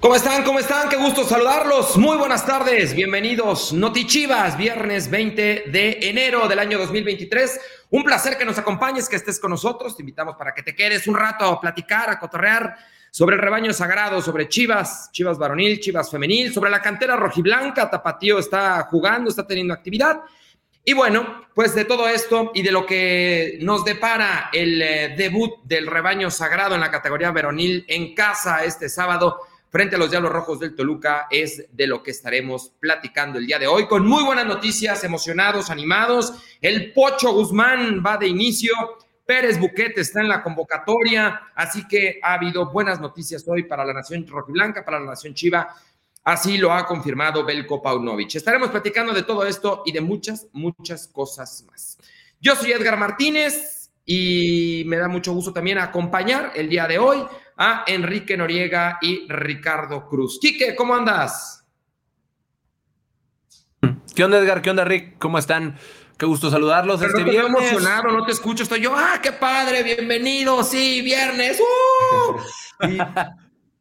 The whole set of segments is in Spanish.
¿Cómo están? ¿Cómo están? Qué gusto saludarlos. Muy buenas tardes. Bienvenidos. Notichivas, viernes 20 de enero del año 2023. Un placer que nos acompañes, que estés con nosotros. Te invitamos para que te quedes un rato a platicar, a cotorrear sobre el rebaño sagrado, sobre Chivas, Chivas varonil, Chivas femenil, sobre la cantera rojiblanca. Tapatío está jugando, está teniendo actividad. Y bueno, pues de todo esto y de lo que nos depara el eh, debut del rebaño sagrado en la categoría varonil en casa este sábado frente a los Diablos Rojos del Toluca es de lo que estaremos platicando el día de hoy, con muy buenas noticias, emocionados, animados. El Pocho Guzmán va de inicio. Pérez Buquete está en la convocatoria, así que ha habido buenas noticias hoy para la Nación Rojiblanca, para la Nación Chiva. Así lo ha confirmado Belko Paunovic. Estaremos platicando de todo esto y de muchas, muchas cosas más. Yo soy Edgar Martínez y me da mucho gusto también acompañar el día de hoy a Enrique Noriega y Ricardo Cruz. Quique, ¿cómo andas? ¿Qué onda, Edgar? ¿Qué onda, Rick? ¿Cómo están? Qué gusto saludarlos este no viernes. emocionado, no te escucho, estoy yo, ¡ah, qué padre! Bienvenido, sí, viernes. ¡Uh!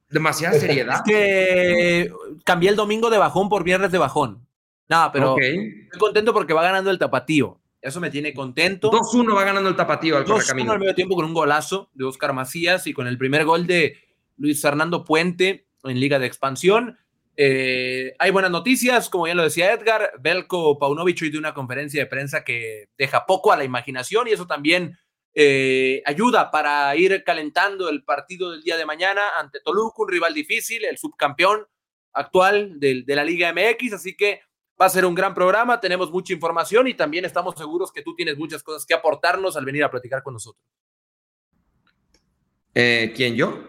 demasiada seriedad. Es que cambié el domingo de bajón por viernes de bajón. No, pero estoy contento porque va ganando el tapatío. Eso me tiene contento. 2-1 va ganando el tapatío al 2-1 al medio tiempo con un golazo de Oscar Macías y con el primer gol de Luis Fernando Puente en Liga de Expansión. Eh, hay buenas noticias, como ya lo decía Edgar, Belko Paunovic hoy de una conferencia de prensa que deja poco a la imaginación y eso también eh, ayuda para ir calentando el partido del día de mañana ante Toluca, un rival difícil, el subcampeón actual de, de la Liga MX, así que Va a ser un gran programa, tenemos mucha información y también estamos seguros que tú tienes muchas cosas que aportarnos al venir a platicar con nosotros. Eh, ¿Quién, yo?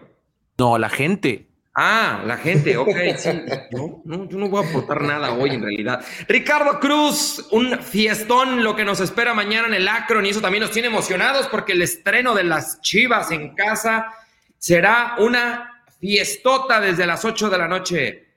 No, la gente. Ah, la gente, ok, sí. Yo no, yo no voy a aportar nada hoy en realidad. Ricardo Cruz, un fiestón lo que nos espera mañana en el Acron y eso también nos tiene emocionados porque el estreno de las Chivas en casa será una fiestota desde las 8 de la noche.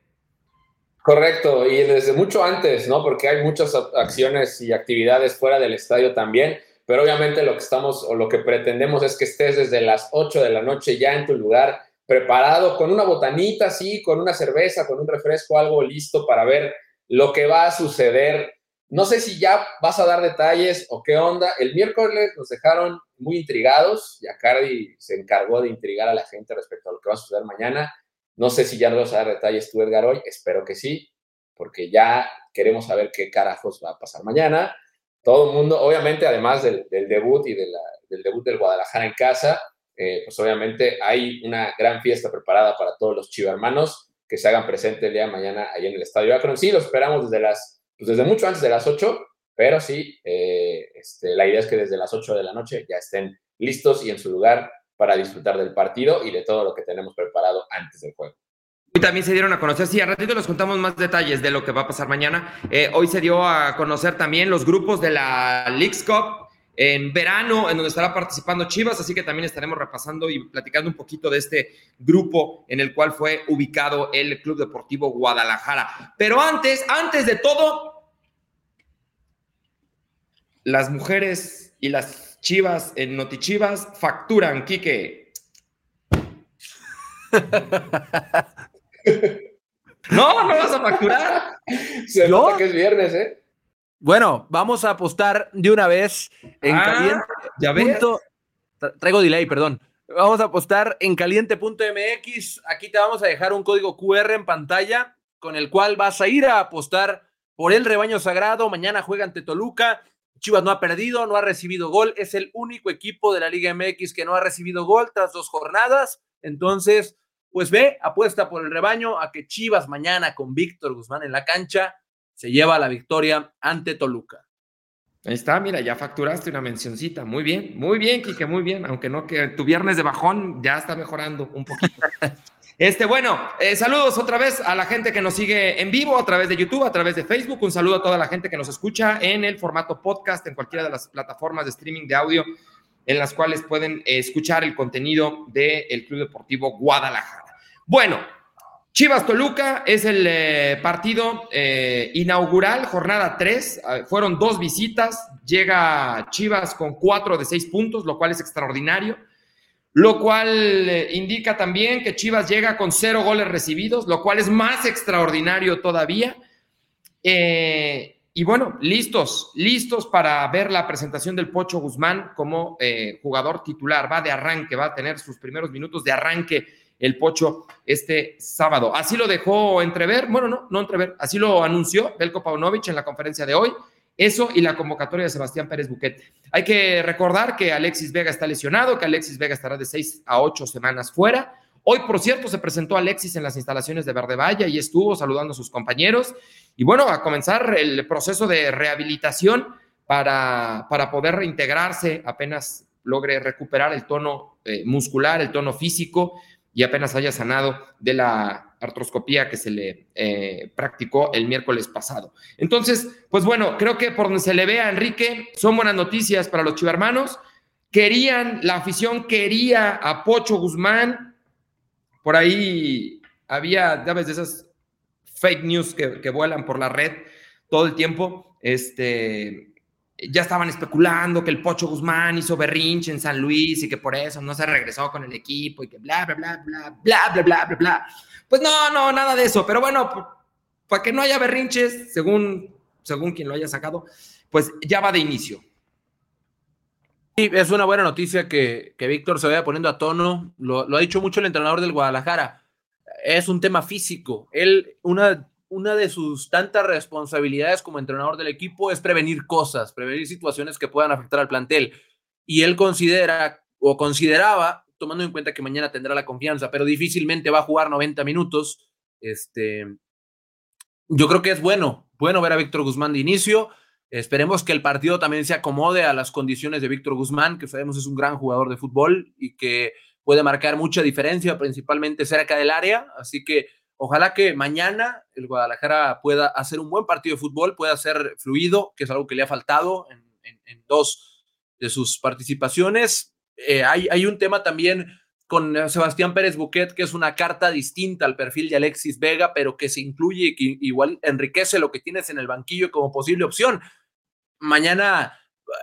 Correcto, y desde mucho antes, ¿no? Porque hay muchas acciones y actividades fuera del estadio también, pero obviamente lo que estamos o lo que pretendemos es que estés desde las 8 de la noche ya en tu lugar, preparado con una botanita, sí, con una cerveza, con un refresco, algo listo para ver lo que va a suceder. No sé si ya vas a dar detalles o qué onda. El miércoles nos dejaron muy intrigados. y Cardi se encargó de intrigar a la gente respecto a lo que va a suceder mañana. No sé si ya nos vas a dar detalles tú, Edgar, hoy. Espero que sí, porque ya queremos saber qué carajos va a pasar mañana. Todo el mundo, obviamente, además del, debut y del debut del Guadalajara en casa, eh, pues obviamente hay una gran fiesta preparada para todos los chivermanos que se hagan presente el día de mañana ahí en el Estadio Akron. Sí, lo esperamos desde las, pues desde mucho antes de las 8, pero sí, eh, este, la idea es que desde las 8 de la noche ya estén listos y en su lugar para disfrutar del partido y de todo lo que tenemos preparado antes del juego. Hoy también se dieron a conocer, sí, a ratito les contamos más detalles de lo que va a pasar mañana. Eh, hoy se dio a conocer también los grupos de la Leagues Cup en verano, en donde estará participando Chivas, así que también estaremos repasando y platicando un poquito de este grupo en el cual fue ubicado el Club Deportivo Guadalajara. Pero antes, antes de todo, las mujeres y las Chivas en Notichivas facturan, Quique. no, no vas a facturar. Se nota que es viernes, ¿eh? Bueno, vamos a apostar de una vez en ah, caliente. Ya ves. Traigo delay, perdón. Vamos a apostar en caliente.mx. Aquí te vamos a dejar un código QR en pantalla con el cual vas a ir a apostar por el rebaño sagrado. Mañana juega ante Toluca. Chivas no ha perdido, no ha recibido gol, es el único equipo de la Liga MX que no ha recibido gol tras dos jornadas. Entonces, pues ve, apuesta por el rebaño a que Chivas mañana con Víctor Guzmán en la cancha se lleva la victoria ante Toluca. Ahí está, mira, ya facturaste una mencioncita. Muy bien, muy bien, Quique, muy bien. Aunque no que tu viernes de bajón ya está mejorando un poquito. Este, bueno, eh, saludos otra vez a la gente que nos sigue en vivo a través de YouTube, a través de Facebook. Un saludo a toda la gente que nos escucha en el formato podcast, en cualquiera de las plataformas de streaming de audio en las cuales pueden eh, escuchar el contenido del Club Deportivo Guadalajara. Bueno, Chivas Toluca es el eh, partido inaugural, jornada 3. fueron dos visitas. Llega Chivas con cuatro de seis puntos, lo cual es extraordinario. Lo cual eh, indica también que Chivas llega con cero goles recibidos, lo cual es más extraordinario todavía. Eh, y bueno, listos, listos para ver la presentación del Pocho Guzmán como eh, jugador titular. Va de arranque, va a tener sus primeros minutos de arranque el Pocho este sábado. Así lo dejó entrever, bueno, no, no entrever, así lo anunció Belko Paunovic en la conferencia de hoy. Eso y la convocatoria de Sebastián Pérez Buquet. Hay que recordar que Alexis Vega está lesionado, que Alexis Vega estará de seis a ocho semanas fuera. Hoy, por cierto, se presentó Alexis en las instalaciones de Verde Valle y estuvo saludando a sus compañeros. Y bueno, a comenzar el proceso de rehabilitación para, para poder reintegrarse apenas logre recuperar el tono eh, muscular, el tono físico y apenas haya sanado de la artroscopía que se le eh, practicó el miércoles pasado. Entonces, pues bueno, creo que por donde se le ve a Enrique, son buenas noticias para los chivermanos. Querían, la afición quería a Pocho Guzmán. Por ahí había, ¿sabes? De esas fake news que, vuelan por la red todo el tiempo. Este, ya estaban especulando que el Pocho Guzmán hizo berrinche en San Luis y que por eso no se regresó con el equipo y que bla, bla, bla, bla, bla, bla, bla, bla, bla. Pues no, no, nada de eso. Pero bueno, para que no haya berrinches, según, según quien lo haya sacado, pues ya va de inicio. Sí, es una buena noticia que, que Víctor se vaya poniendo a tono. Lo, lo ha dicho mucho el entrenador del Guadalajara. Es un tema físico. Él, una una de sus tantas responsabilidades como entrenador del equipo es prevenir cosas, prevenir situaciones que puedan afectar al plantel. Y él considera o consideraba, tomando en cuenta que mañana tendrá la confianza, pero difícilmente va a jugar 90 minutos, este, yo creo que es bueno, bueno ver a Víctor Guzmán de inicio. Esperemos que el partido también se acomode a las condiciones de Víctor Guzmán, que sabemos es un gran jugador de fútbol y que puede marcar mucha diferencia, principalmente cerca del área. Así que Ojalá que mañana el Guadalajara pueda hacer un buen partido de fútbol, pueda ser fluido, que es algo que le ha faltado en, dos de sus participaciones. Eh, hay, un tema también con Sebastián Pérez Buquet, que es una carta distinta al perfil de Alexis Vega, pero que se incluye y que igual enriquece lo que tienes en el banquillo como posible opción. Mañana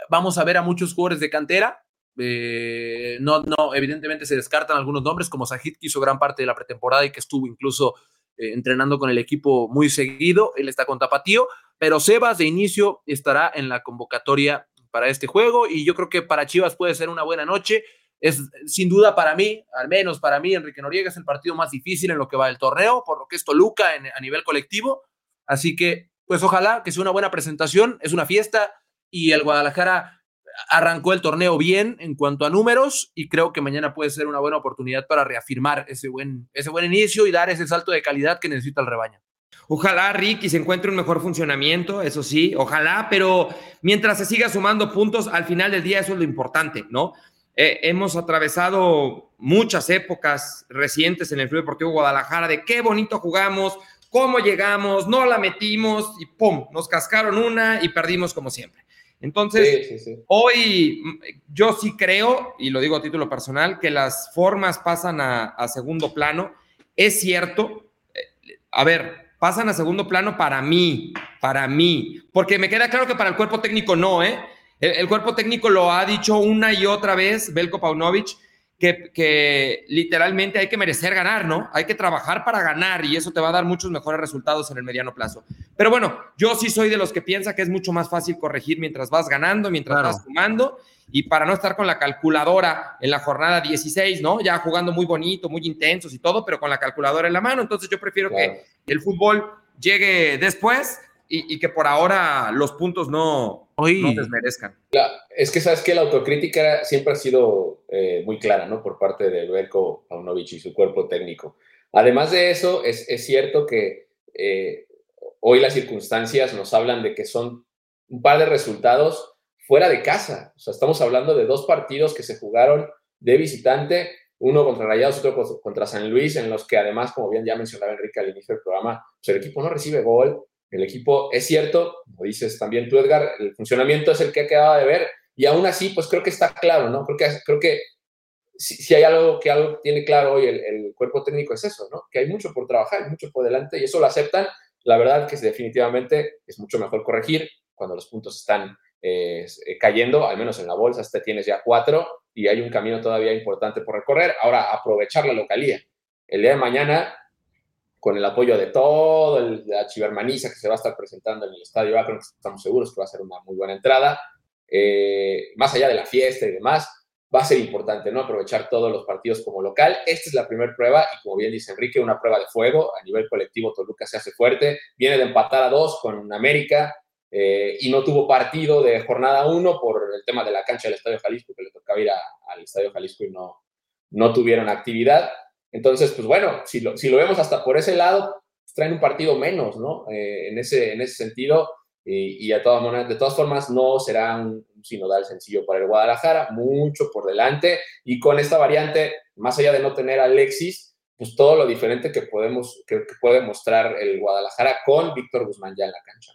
vamos a ver a muchos jugadores de cantera. Eh, no, no, evidentemente se descartan algunos nombres, como Sajid, que hizo gran parte de la pretemporada y que estuvo incluso eh, entrenando con el equipo muy seguido. Él está con Tapatío, pero Sebas de inicio estará en la convocatoria para este juego y yo creo que para Chivas puede ser una buena noche. Es sin duda para mí, al menos para mí, Enrique Noriega es el partido más difícil en lo que va el torneo, por lo que es Toluca en, a nivel colectivo. Así que, pues ojalá que sea una buena presentación, es una fiesta y el Guadalajara arrancó el torneo bien en cuanto a números y creo que mañana puede ser una buena oportunidad para reafirmar ese buen, ese buen inicio y dar ese salto de calidad que necesita el rebaño. Ojalá Ricky se encuentre un mejor funcionamiento, eso sí, ojalá, pero mientras se siga sumando puntos, al final del día eso es lo importante, ¿no? Eh, hemos atravesado muchas épocas recientes en el Club Deportivo Guadalajara de qué bonito jugamos, cómo llegamos, no la metimos y ¡pum! Nos cascaron una y perdimos como siempre. Entonces, hoy mm, yo sí creo, y lo digo a título personal, que las formas pasan a, segundo plano. Es cierto, eh, a ver, pasan a segundo plano para mí, para mí, porque me queda claro que para el cuerpo técnico no, ¿eh? El, cuerpo técnico lo ha dicho una y otra vez, Belko Paunovic, que, literalmente hay que merecer ganar, ¿no? Hay que trabajar para ganar y eso te va a dar muchos mejores resultados en el mediano plazo. Pero bueno, yo sí soy de los que piensa que es mucho más fácil corregir mientras vas ganando, mientras vas sumando y para no estar con la calculadora en la jornada 16, ¿no? Ya jugando muy bonito, muy intensos y todo, pero con la calculadora en la mano. Entonces yo prefiero que el fútbol llegue después y, que por ahora los puntos no, no desmerezcan. es que sabes que la autocrítica siempre ha sido eh, muy clara, ¿no? Por parte de Belko Paunovic y su cuerpo técnico. Además de eso, es, es cierto que eh, hoy las circunstancias nos hablan de que son un par de resultados fuera de casa. O sea, estamos hablando de dos partidos que se jugaron de visitante, uno contra Rayados, otro contra San Luis, en los que además, como bien ya mencionaba Enrique al inicio del programa, pues el equipo no recibe gol, el equipo es cierto, como dices también tú, Edgar, el funcionamiento es el que ha quedado de ver y aún así, pues creo que está claro, ¿no? Creo que, creo que si, hay algo que algo tiene claro hoy el, cuerpo técnico es eso, ¿no? Que hay mucho por trabajar, mucho por delante y eso lo aceptan. La verdad que definitivamente es mucho mejor corregir cuando los puntos están eh, cayendo, al menos en la bolsa, este tienes ya cuatro y hay un camino todavía importante por recorrer. Ahora, aprovechar la localía. El día de mañana, con el apoyo de todo el, la chivermaniza que se va a estar presentando en el estadio Akron, que estamos seguros que va a ser una muy buena entrada, eh, más allá de la fiesta y demás, va a ser importante, ¿no? Aprovechar todos los partidos como local. Esta es la primera prueba y como bien dice Enrique, una prueba de fuego. A nivel colectivo, Toluca se hace fuerte. Viene de empatar a dos con América eh, y no tuvo partido de jornada uno por el tema de la cancha del Estadio Jalisco, que le tocaba ir al Estadio Jalisco y no, no tuvieron actividad. Entonces, pues bueno, si lo, si lo vemos hasta por ese lado, pues traen un partido menos, ¿no? Eh, en, ese, en ese sentido, y, de, todas de todas formas no será un, sinodal sencillo para el Guadalajara, mucho por delante, y con esta variante, más allá de no tener a Alexis, pues todo lo diferente que podemos, que, puede mostrar el Guadalajara con Víctor Guzmán ya en la cancha.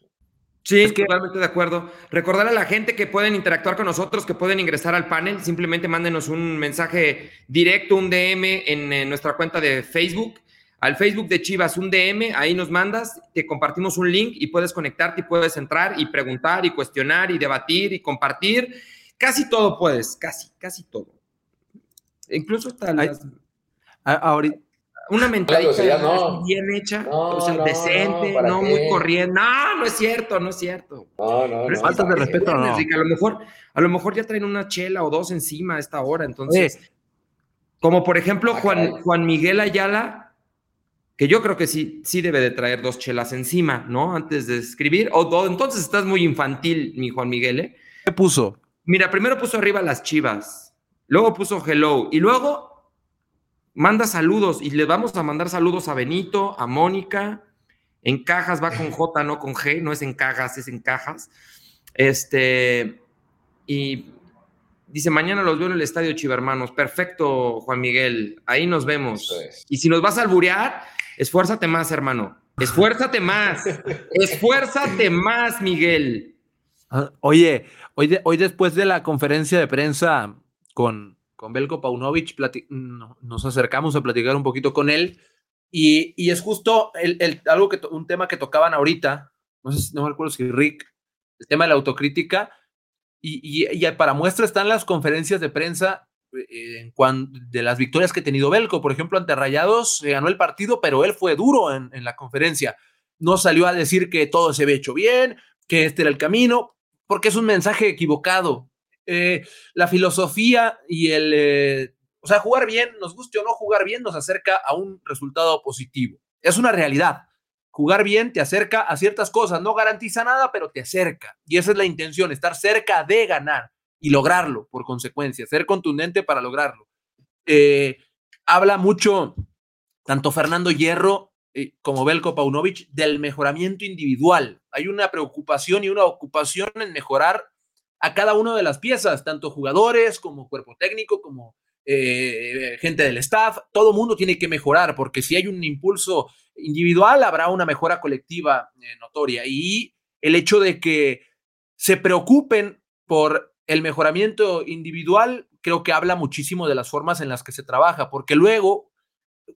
Sí, es que... totalmente de acuerdo. Recordar a la gente que pueden interactuar con nosotros, que pueden ingresar al panel, simplemente mándenos un mensaje directo, un DM en nuestra cuenta de Facebook al Facebook de Chivas un DM, ahí nos mandas, te compartimos un link y puedes conectarte y puedes entrar y preguntar y cuestionar y debatir y compartir. Casi todo puedes, casi, casi todo. Incluso hasta ahorita una mentalidad bien hecha, o sea, decente, no, muy corriente. No, no es cierto, no es cierto. No, no, no. Falta de respeto, no. a lo mejor, a lo mejor ya traen una chela o dos encima a esta hora, entonces. Como por ejemplo ah, Juan, Juan Miguel Ayala, que yo creo que sí, sí debe de traer dos chelas encima, ¿no? Antes de escribir. O, entonces estás muy infantil, mi Juan Miguel, ¿eh? ¿Qué puso? Mira, primero puso arriba las chivas, luego puso hello, y luego manda saludos, y le vamos a mandar saludos a Benito, a Mónica. En cajas va con J, no con G, no es en cajas, es en cajas. Este, y Dice, mañana los veo en el estadio Chivermanos. Perfecto, Juan Miguel. Ahí nos vemos. Y si nos vas a alburear, Esfuérzate más, hermano. Esfuérzate más. Esfuérzate más, Miguel. Ah, oye, hoy, hoy después de la conferencia de prensa con, con Belko Paunovic, nos acercamos a platicar un poquito con él. Y, es justo algo que un tema que tocaban ahorita, no sé si no me acuerdo si Rick, el tema de la autocrítica. Y, y, para muestra están las conferencias de prensa eh, en de las victorias que ha tenido Belco. Por ejemplo, ante Rayados se ganó el partido, pero él fue duro en, la conferencia. No salió a decir que todo se había hecho bien, que este era el camino, porque es un mensaje equivocado. Eh, la filosofía y el, eh, o sea, jugar bien, nos guste o no jugar bien, nos acerca a un resultado positivo. Es una realidad. Jugar bien te acerca a ciertas cosas, no garantiza nada, pero te acerca. Y esa es la intención, estar cerca de ganar y lograrlo por consecuencia, ser contundente para lograrlo. Eh, habla mucho tanto Fernando Hierro como Belko Paunovic del mejoramiento individual. Hay una preocupación y una ocupación en mejorar a cada una de las piezas, tanto jugadores como cuerpo técnico, como eh, gente del staff, todo mundo tiene que mejorar, porque si hay un impulso individual, habrá una mejora colectiva notoria. Y el hecho de que se preocupen por el mejoramiento individual creo que habla muchísimo de las formas en las que se trabaja, porque luego,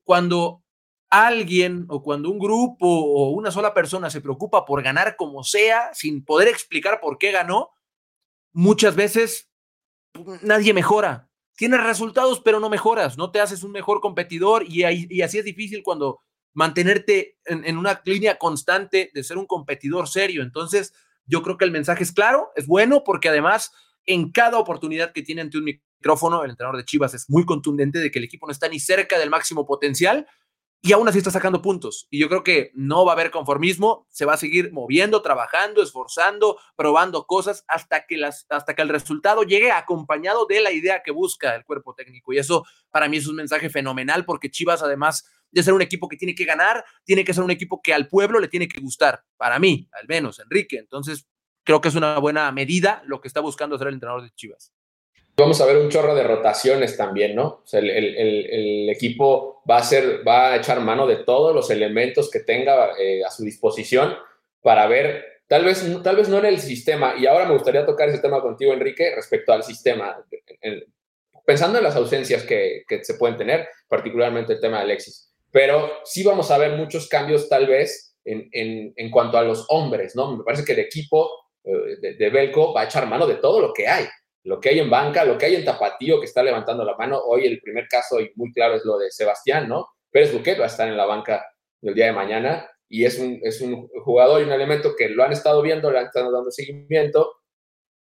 cuando alguien o cuando un grupo o una sola persona se preocupa por ganar como sea, sin poder explicar por qué ganó, muchas veces pues, nadie mejora. Tienes resultados, pero no mejoras, no te haces un mejor competidor y, así es difícil cuando mantenerte en, en, una línea constante de ser un competidor serio. Entonces, yo creo que el mensaje es claro, es bueno, porque además en cada oportunidad que tiene ante un micrófono, el entrenador de Chivas es muy contundente de que el equipo no está ni cerca del máximo potencial y aún así está sacando puntos. Y yo creo que no va a haber conformismo, se va a seguir moviendo, trabajando, esforzando, probando cosas hasta que, las, hasta que el resultado llegue acompañado de la idea que busca el cuerpo técnico. Y eso para mí es un mensaje fenomenal porque Chivas además de ser un equipo que tiene que ganar, tiene que ser un equipo que al pueblo le tiene que gustar. Para mí, al menos, Enrique. Entonces, creo que es una buena medida lo que está buscando hacer el entrenador de Chivas. Vamos a ver un chorro de rotaciones también, ¿no? O sea, el, equipo va a, ser, va a echar mano de todos los elementos que tenga eh, a su disposición para ver, tal vez, tal vez no en el sistema, y ahora me gustaría tocar ese tema contigo, Enrique, respecto al sistema, pensando en las ausencias que, que se pueden tener, particularmente el tema de Alexis, pero sí vamos a ver muchos cambios tal vez en, en, en, cuanto a los hombres, ¿no? Me parece que el equipo de, de Belco, va a echar mano de todo lo que hay lo que hay en banca, lo que hay en Tapatío, que está levantando la mano. Hoy el primer caso, y muy claro, es lo de Sebastián, ¿no? Pérez Buquet va a estar en la banca el día de mañana y es un, es un jugador y un elemento que lo han estado viendo, le han estado dando seguimiento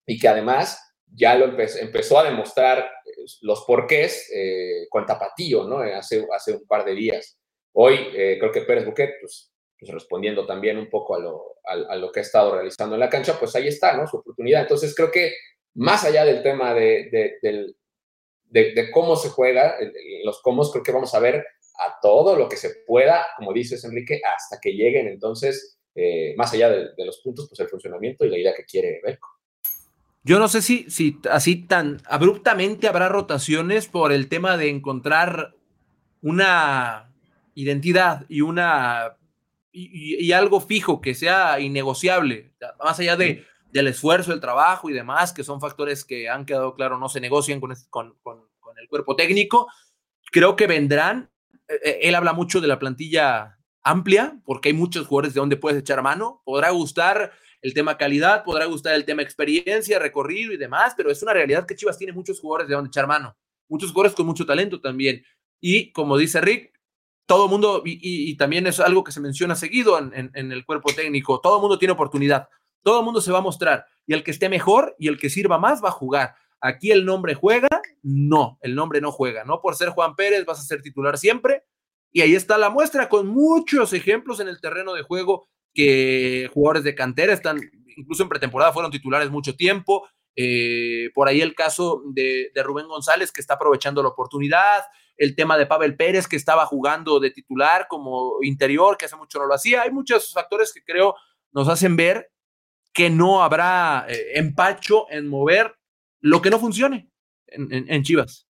y que además ya lo empezó, a demostrar eh, los porqués eh, con Tapatío, ¿no? Hace, hace un par de días. Hoy eh, creo que Pérez Buquet, pues, pues, respondiendo también un poco a lo, a, lo que ha estado realizando en la cancha, pues ahí está, ¿no? Su oportunidad. Entonces creo que más allá del tema de, de, cómo se juega, los cómo, creo que vamos a ver a todo lo que se pueda, como dices Enrique, hasta que lleguen entonces, eh, más allá de, los puntos, pues el funcionamiento y la idea que quiere Belco. Yo no sé si, si así tan abruptamente habrá rotaciones por el tema de encontrar una identidad y una y, algo fijo que sea innegociable, más allá de, del esfuerzo, el trabajo y demás, que son factores que han quedado claro, no se negocian con, con, con el cuerpo técnico. Creo que vendrán eh, eh, él habla mucho de la plantilla amplia, porque hay muchos jugadores de donde puedes echar mano. Podrá gustar el tema calidad, podrá gustar el tema experiencia, recorrido y demás, pero es una realidad que Chivas tiene muchos jugadores de donde echar mano, muchos jugadores con mucho talento también. Y como dice Rick, todo mundo, y, también es algo que se menciona seguido en, en el cuerpo técnico, todo mundo tiene oportunidad, todo el mundo se va a mostrar, y el que esté mejor y el que sirva más va a jugar. Aquí el nombre juega, no, el nombre no juega, no por ser Juan Pérez vas a ser titular siempre. Y ahí está la muestra con muchos ejemplos en el terreno de juego que jugadores de cantera están, incluso en pretemporada fueron titulares mucho tiempo. Eh, por ahí el caso de, Rubén González que está aprovechando la oportunidad, el tema de Pavel Pérez que estaba jugando de titular como interior, que hace mucho no lo hacía. Hay muchos factores que creo nos hacen ver que no habrá eh, empacho en mover lo que no funcione en, Chivas.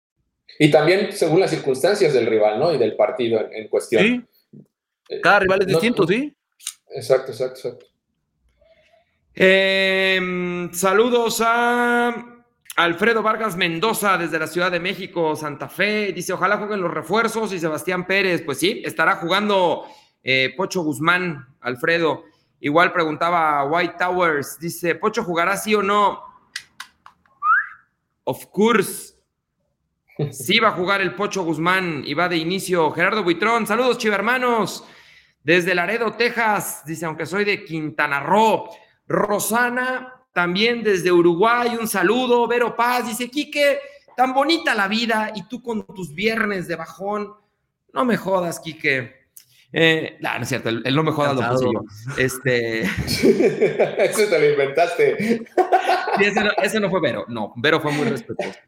Y también según las circunstancias del rival, ¿no? Y del partido en, cuestión. Sí. Eh, Cada rival es distinto, sí. Exacto, exacto, exacto. Em, saludos a Alfredo Vargas Mendoza desde la Ciudad de México, Santa Fe. Dice, ojalá jueguen los refuerzos y Sebastián Pérez. Pues sí, estará jugando eh, Pocho Guzmán, Alfredo. Igual preguntaba White Towers, dice, Pocho jugará sí o no. Of course. Sí va a jugar el Pocho Guzmán y va de inicio Gerardo Buitrón. Saludos, chivermanos. Desde Laredo, Texas. Dice, aunque soy de Quintana Roo. Rosana, también desde Uruguay. Un saludo. Vero Paz. Dice, Quique, tan bonita la vida y tú con tus viernes de bajón. No me jodas, Quique. Eh, no, no es cierto, él, no me jodas lo puse yo. Este. Eso te lo inventaste ese, no, fue Vero, no, Vero fue muy respetuoso.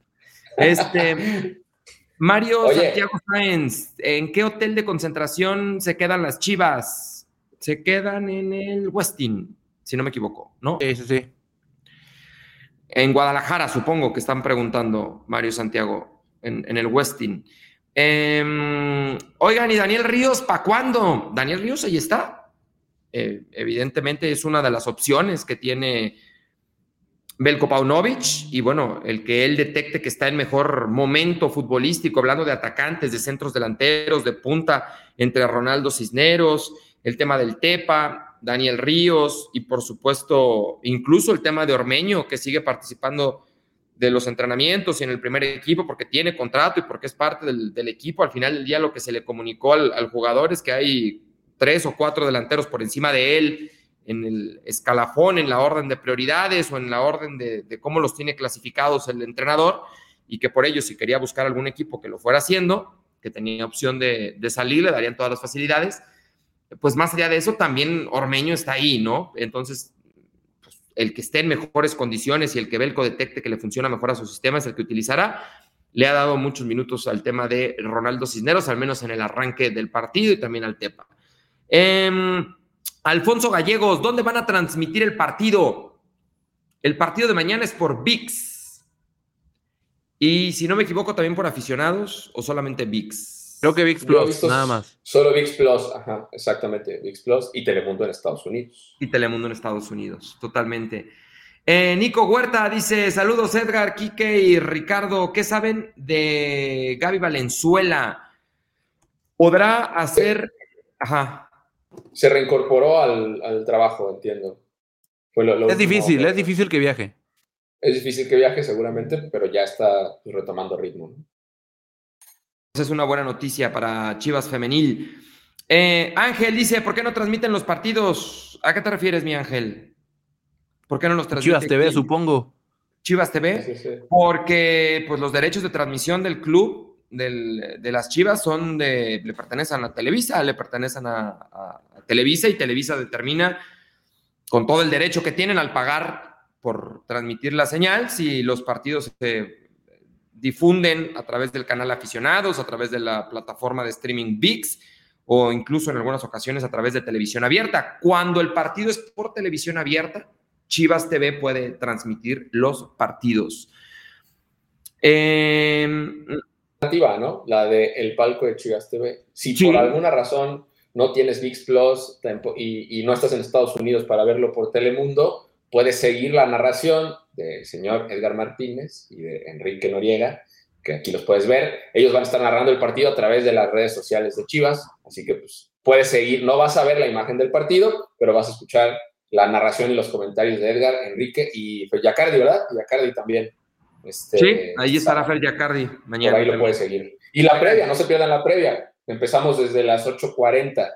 Este, Mario Santiago Sáenz, ¿en qué hotel de concentración se quedan las chivas? Se quedan en el Westin, si no me equivoco, ¿no? Sí, sí, sí. En Guadalajara, supongo que están preguntando Mario Santiago, en, el Westin. Em, oigan, ¿y Daniel Ríos para cuándo? Daniel Ríos ahí está. Eh, evidentemente es una de las opciones que tiene Belko Paunovic, y bueno, el que él detecte que está en mejor momento futbolístico, hablando de atacantes, de centros delanteros, de punta, entre Ronaldo Cisneros, el tema del Tepa, Daniel Ríos, y por supuesto, incluso el tema de Ormeño, que sigue participando de los entrenamientos y en el primer equipo porque tiene contrato y porque es parte del, equipo. Al final del día lo que se le comunicó al, al jugador es que hay tres o cuatro delanteros por encima de él en el escalafón, en la orden de prioridades o en la orden de, cómo los tiene clasificados el entrenador y que por ello si quería buscar algún equipo que lo fuera haciendo, que tenía opción de, salir, le darían todas las facilidades. Pues más allá de eso, también Ormeño está ahí, ¿no? Entonces, el que esté en mejores condiciones y el que Belco detecte que le funciona mejor a su sistema es el que utilizará. Le ha dado muchos minutos al tema de Ronaldo Cisneros, al menos en el arranque del partido y también al Tepa. Eh, Alfonso Gallegos, ¿dónde van a transmitir el partido? El partido de mañana es por VIX. Y si no me equivoco, también por aficionados o solamente VIX. Creo que VIX Plus, nada más. Solo VIX Plus, ajá, exactamente, VIX Plus y Telemundo en Estados Unidos. Y Telemundo en Estados Unidos, totalmente. Eh, Nico Huerta dice: Saludos, Edgar, Quique y Ricardo. ¿Qué saben de Gaby Valenzuela? ¿Podrá hacer. Ajá se reincorporó al, trabajo, entiendo. es difícil, es difícil que viaje. Es difícil que viaje seguramente, pero ya está retomando ritmo. Esa es una buena noticia para Chivas Femenil. Eh, Ángel dice, ¿por qué no transmiten los partidos? ¿A qué te refieres, mi Ángel? ¿Por qué no los transmiten? Chivas TV, supongo. Chivas TV, porque pues los derechos de transmisión del club de las Chivas son de, le pertenecen a Televisa, le pertenecen a, Televisa y Televisa determina con todo el derecho que tienen al pagar por transmitir la señal si los partidos se difunden a través del canal aficionados, a través de la plataforma de streaming VIX o incluso en algunas ocasiones a través de televisión abierta. Cuando el partido es por televisión abierta, Chivas TV puede transmitir los partidos. Eh, ¿no? La de el palco de Chivas TV. Si por alguna razón no tienes VIX Plus y, no estás en Estados Unidos para verlo por Telemundo, puedes seguir la narración del señor Edgar Martínez y de Enrique Noriega, que aquí los puedes ver. Ellos van a estar narrando el partido a través de las redes sociales de Chivas, así que pues puedes seguir, no vas a ver la imagen del partido, pero vas a escuchar la narración y los comentarios de Edgar, Enrique y pues Yacardi, ¿verdad? Yacardi también. Este, sí, ahí estará Fer Yacardi mañana. ahí lo puede seguir. Y la previa, no se pierdan la previa. Empezamos desde las 8.40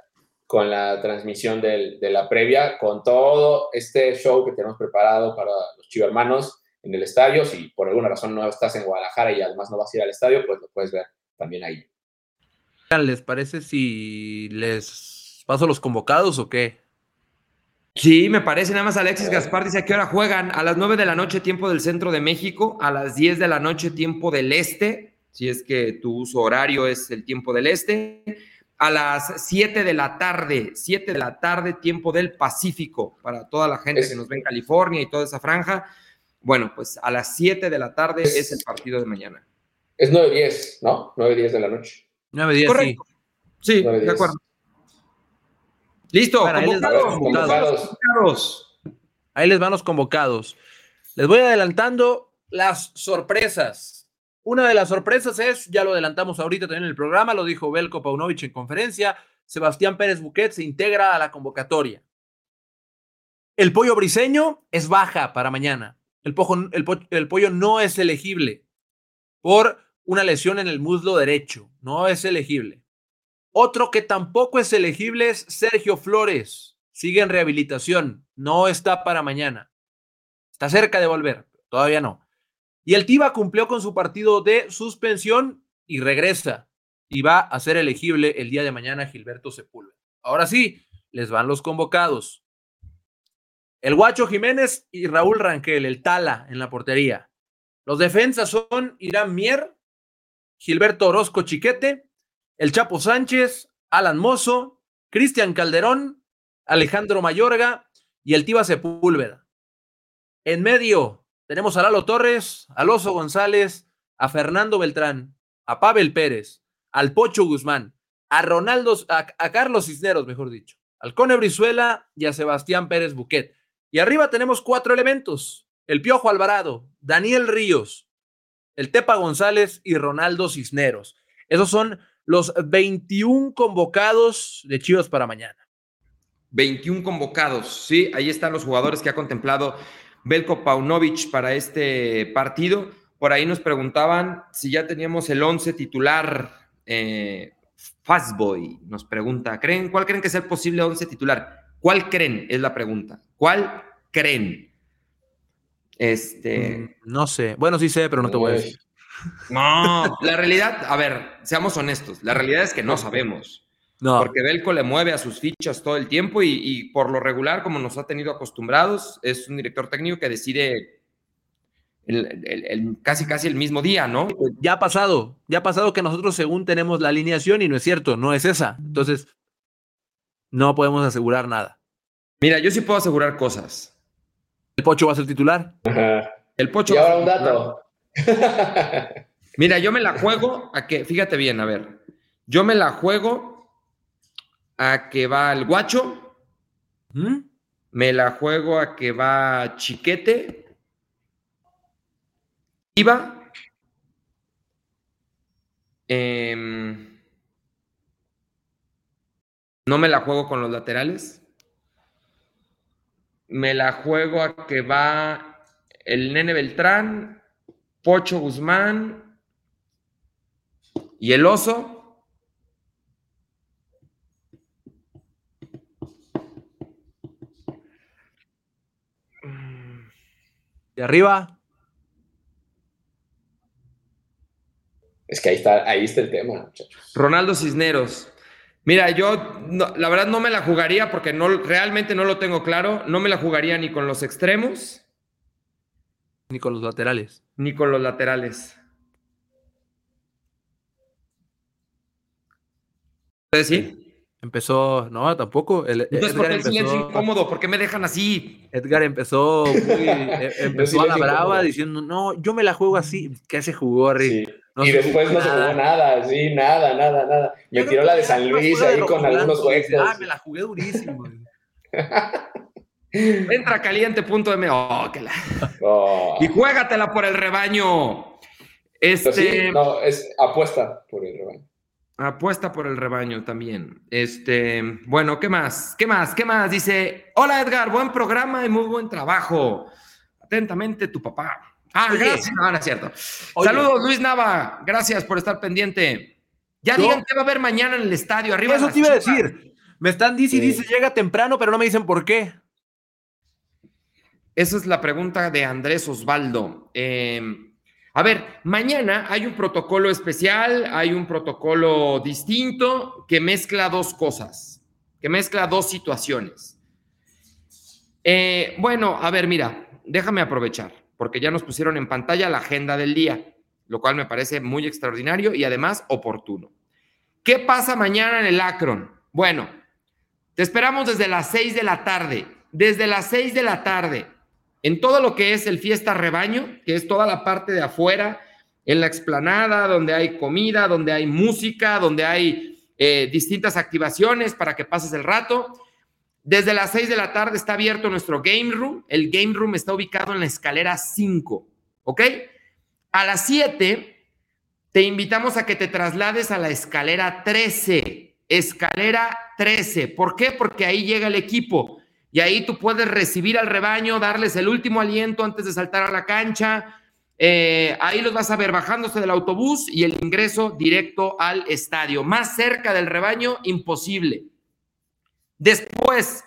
con la transmisión de la previa, con todo este show que tenemos preparado para los chivermanos en el estadio. Si por alguna razón no estás en Guadalajara y además no vas a ir al estadio, pues lo puedes ver también ahí. ¿Les parece si les paso los convocados o qué? Sí, me parece. Nada más Alexis Gaspar dice a qué hora juegan. A las 9 de la noche, tiempo del centro de México. A las 10 de la noche, tiempo del este. Si es que tu uso horario es el tiempo del este. A las 7 de la tarde, 7 de la tarde, tiempo del Pacífico. Para toda la gente que nos ve en California y toda esa franja. Bueno, pues a las 7 de la tarde es, el partido de mañana. Es 9-10, ¿no? 9-10 de la noche. 9-10, sí. Sí, de acuerdo. Listo, ahí, les convocados. ahí les van los convocados. Les voy adelantando las sorpresas. Una de las sorpresas es, ya lo adelantamos ahorita también en el programa, lo dijo Belko Paunovic en conferencia, Sebastián Pérez Buquet se integra a la convocatoria. El pollo briseño es baja para mañana. El, el pollo no es elegible por una lesión en el muslo derecho. No es elegible. Otro que tampoco es elegible es Sergio Flores. Sigue en rehabilitación. No está para mañana. Está cerca de volver. Todavía no. Y el Tiva cumplió con su partido de suspensión y regresa. Y va a ser elegible el día de mañana Gilberto Sepúlveda. Ahora sí, les van los convocados. El Guacho Jiménez y Raúl Ranquel, el Tala en la portería. Los defensas son Irán Mier, Gilberto Orozco Chiquete el Chapo Sánchez, Alan Mozo, Cristian Calderón, Alejandro Mayorga y el Tiba Sepúlveda. En medio tenemos a Lalo Torres, a Loso González, a Fernando Beltrán, a Pavel Pérez, al Pocho Guzmán, a Ronaldo, a, Carlos Cisneros, mejor dicho, al Cone Brizuela y a Sebastián Pérez Buquet. Y arriba tenemos cuatro elementos: el Piojo Alvarado, Daniel Ríos, el Tepa González y Ronaldo Cisneros. Esos son los 21 convocados de Chivas para mañana. 21 convocados, sí, ahí están los jugadores que ha contemplado Belko Paunovic para este partido. Por ahí nos preguntaban si ya teníamos el 11 titular. Eh, Fastboy nos pregunta, ¿creen, ¿cuál creen que es el posible 11 titular? ¿Cuál creen? Es la pregunta. ¿Cuál creen? Este. Mm, no sé. Bueno, sí sé, pero no te voy a decir. No, la realidad, a ver, seamos honestos, la realidad es que no sabemos. No. Porque Belco le mueve a sus fichas todo el tiempo y, por lo regular, como nos ha tenido acostumbrados, es un director técnico que decide el, casi casi el mismo día, ¿no? Ya ha pasado, ya ha pasado que nosotros según tenemos la alineación y no es cierto, no es esa. Entonces, no podemos asegurar nada. Mira, yo sí puedo asegurar cosas. ¿El Pocho va a ser titular? El Pocho. Y ahora un dato. Mira, yo me la juego a que, fíjate bien, a ver, yo me la juego a que va el guacho, ¿Mm? me la juego a que va chiquete, iba, em, no me la juego con los laterales. me la juego a que va el Nene Beltrán, Pocho Guzmán y el Oso. De arriba. Es que ahí está, ahí está el tema, muchachos. Ronaldo Cisneros. Mira, yo la verdad no me la jugaría porque no, realmente no lo tengo claro. No me la jugaría ni con los extremos. Ni con los laterales. Ni con los laterales. ¿Ustedes sí? Empezó, no, tampoco. Entonces, ¿por qué el silencio incómodo? ¿Por qué me dejan así? Edgar empezó muy, eh, empezó a la brava diciendo, no, yo me la juego así. ¿Qué se jugó, Rick? y después no se jugó nada, sí, nada, nada, nada. Me tiró la de San Luis ahí con algunos juegos. Ah, me la jugué durísimo. Entra caliente.m. Oh, que la... Oh. Y juégatela por el rebaño. Este... no, es apuesta por el rebaño. Apuesta por el rebaño también. Este, bueno, ¿qué más? ¿Qué más? ¿Qué más? Dice, hola Edgar, buen programa y muy buen trabajo. Atentamente tu papá. Ah, gracias. No, no es cierto. Saludos, Luis Nava. Gracias por estar pendiente. Ya digan qué va a haber mañana en el estadio. Arriba Eso te iba a decir. Me están diciendo y dice llega temprano, pero no me dicen por qué. Esa es la pregunta de Andrés Osvaldo. Eh, a ver, mañana hay un protocolo especial, hay un protocolo distinto que mezcla dos cosas, que mezcla dos situaciones. Eh, bueno, a ver, mira, déjame aprovechar, porque ya nos pusieron en pantalla la agenda del día, lo cual me parece muy extraordinario y además oportuno. ¿Qué pasa mañana en el Akron? Bueno, te esperamos desde las seis de la tarde, desde las seis de la tarde en todo lo que es el fiesta rebaño, que es toda la parte de afuera, en la explanada, donde hay comida, donde hay música, donde hay eh, distintas activaciones para que pases el rato. Desde las 6 de la tarde está abierto nuestro game room. El game room está ubicado en la escalera 5, ¿ok? A las 7 te invitamos a que te traslades a la escalera 13. Escalera 13. ¿Por qué? Porque ahí llega el equipo y ahí tú puedes recibir al rebaño, darles el último aliento antes de saltar a la cancha. Eh, ahí los vas a ver bajándose del autobús y el ingreso directo al estadio. Más cerca del rebaño, imposible. Después,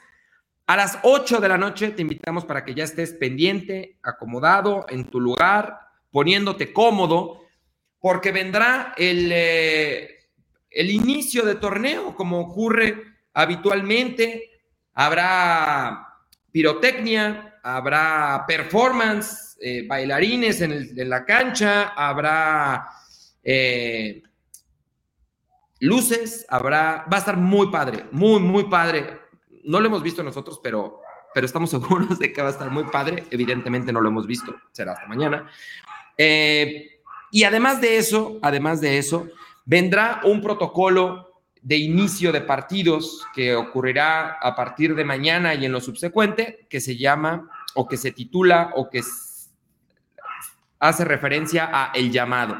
a las 8 de la noche, te invitamos para que ya estés pendiente, acomodado en tu lugar, poniéndote cómodo, porque vendrá el, eh, el inicio de torneo, como ocurre habitualmente habrá pirotecnia, habrá performance, eh, bailarines en, la cancha, habrá eh, luces, habrá, va a estar muy padre, muy, muy padre. No lo hemos visto nosotros, pero, pero estamos seguros de que va a estar muy padre. Evidentemente no lo hemos visto, será hasta mañana. Eh, y además de eso, además de eso, vendrá un protocolo de inicio de partidos que ocurrirá a partir de mañana y en lo subsecuente, que se llama o que se titula o que hace referencia a el llamado.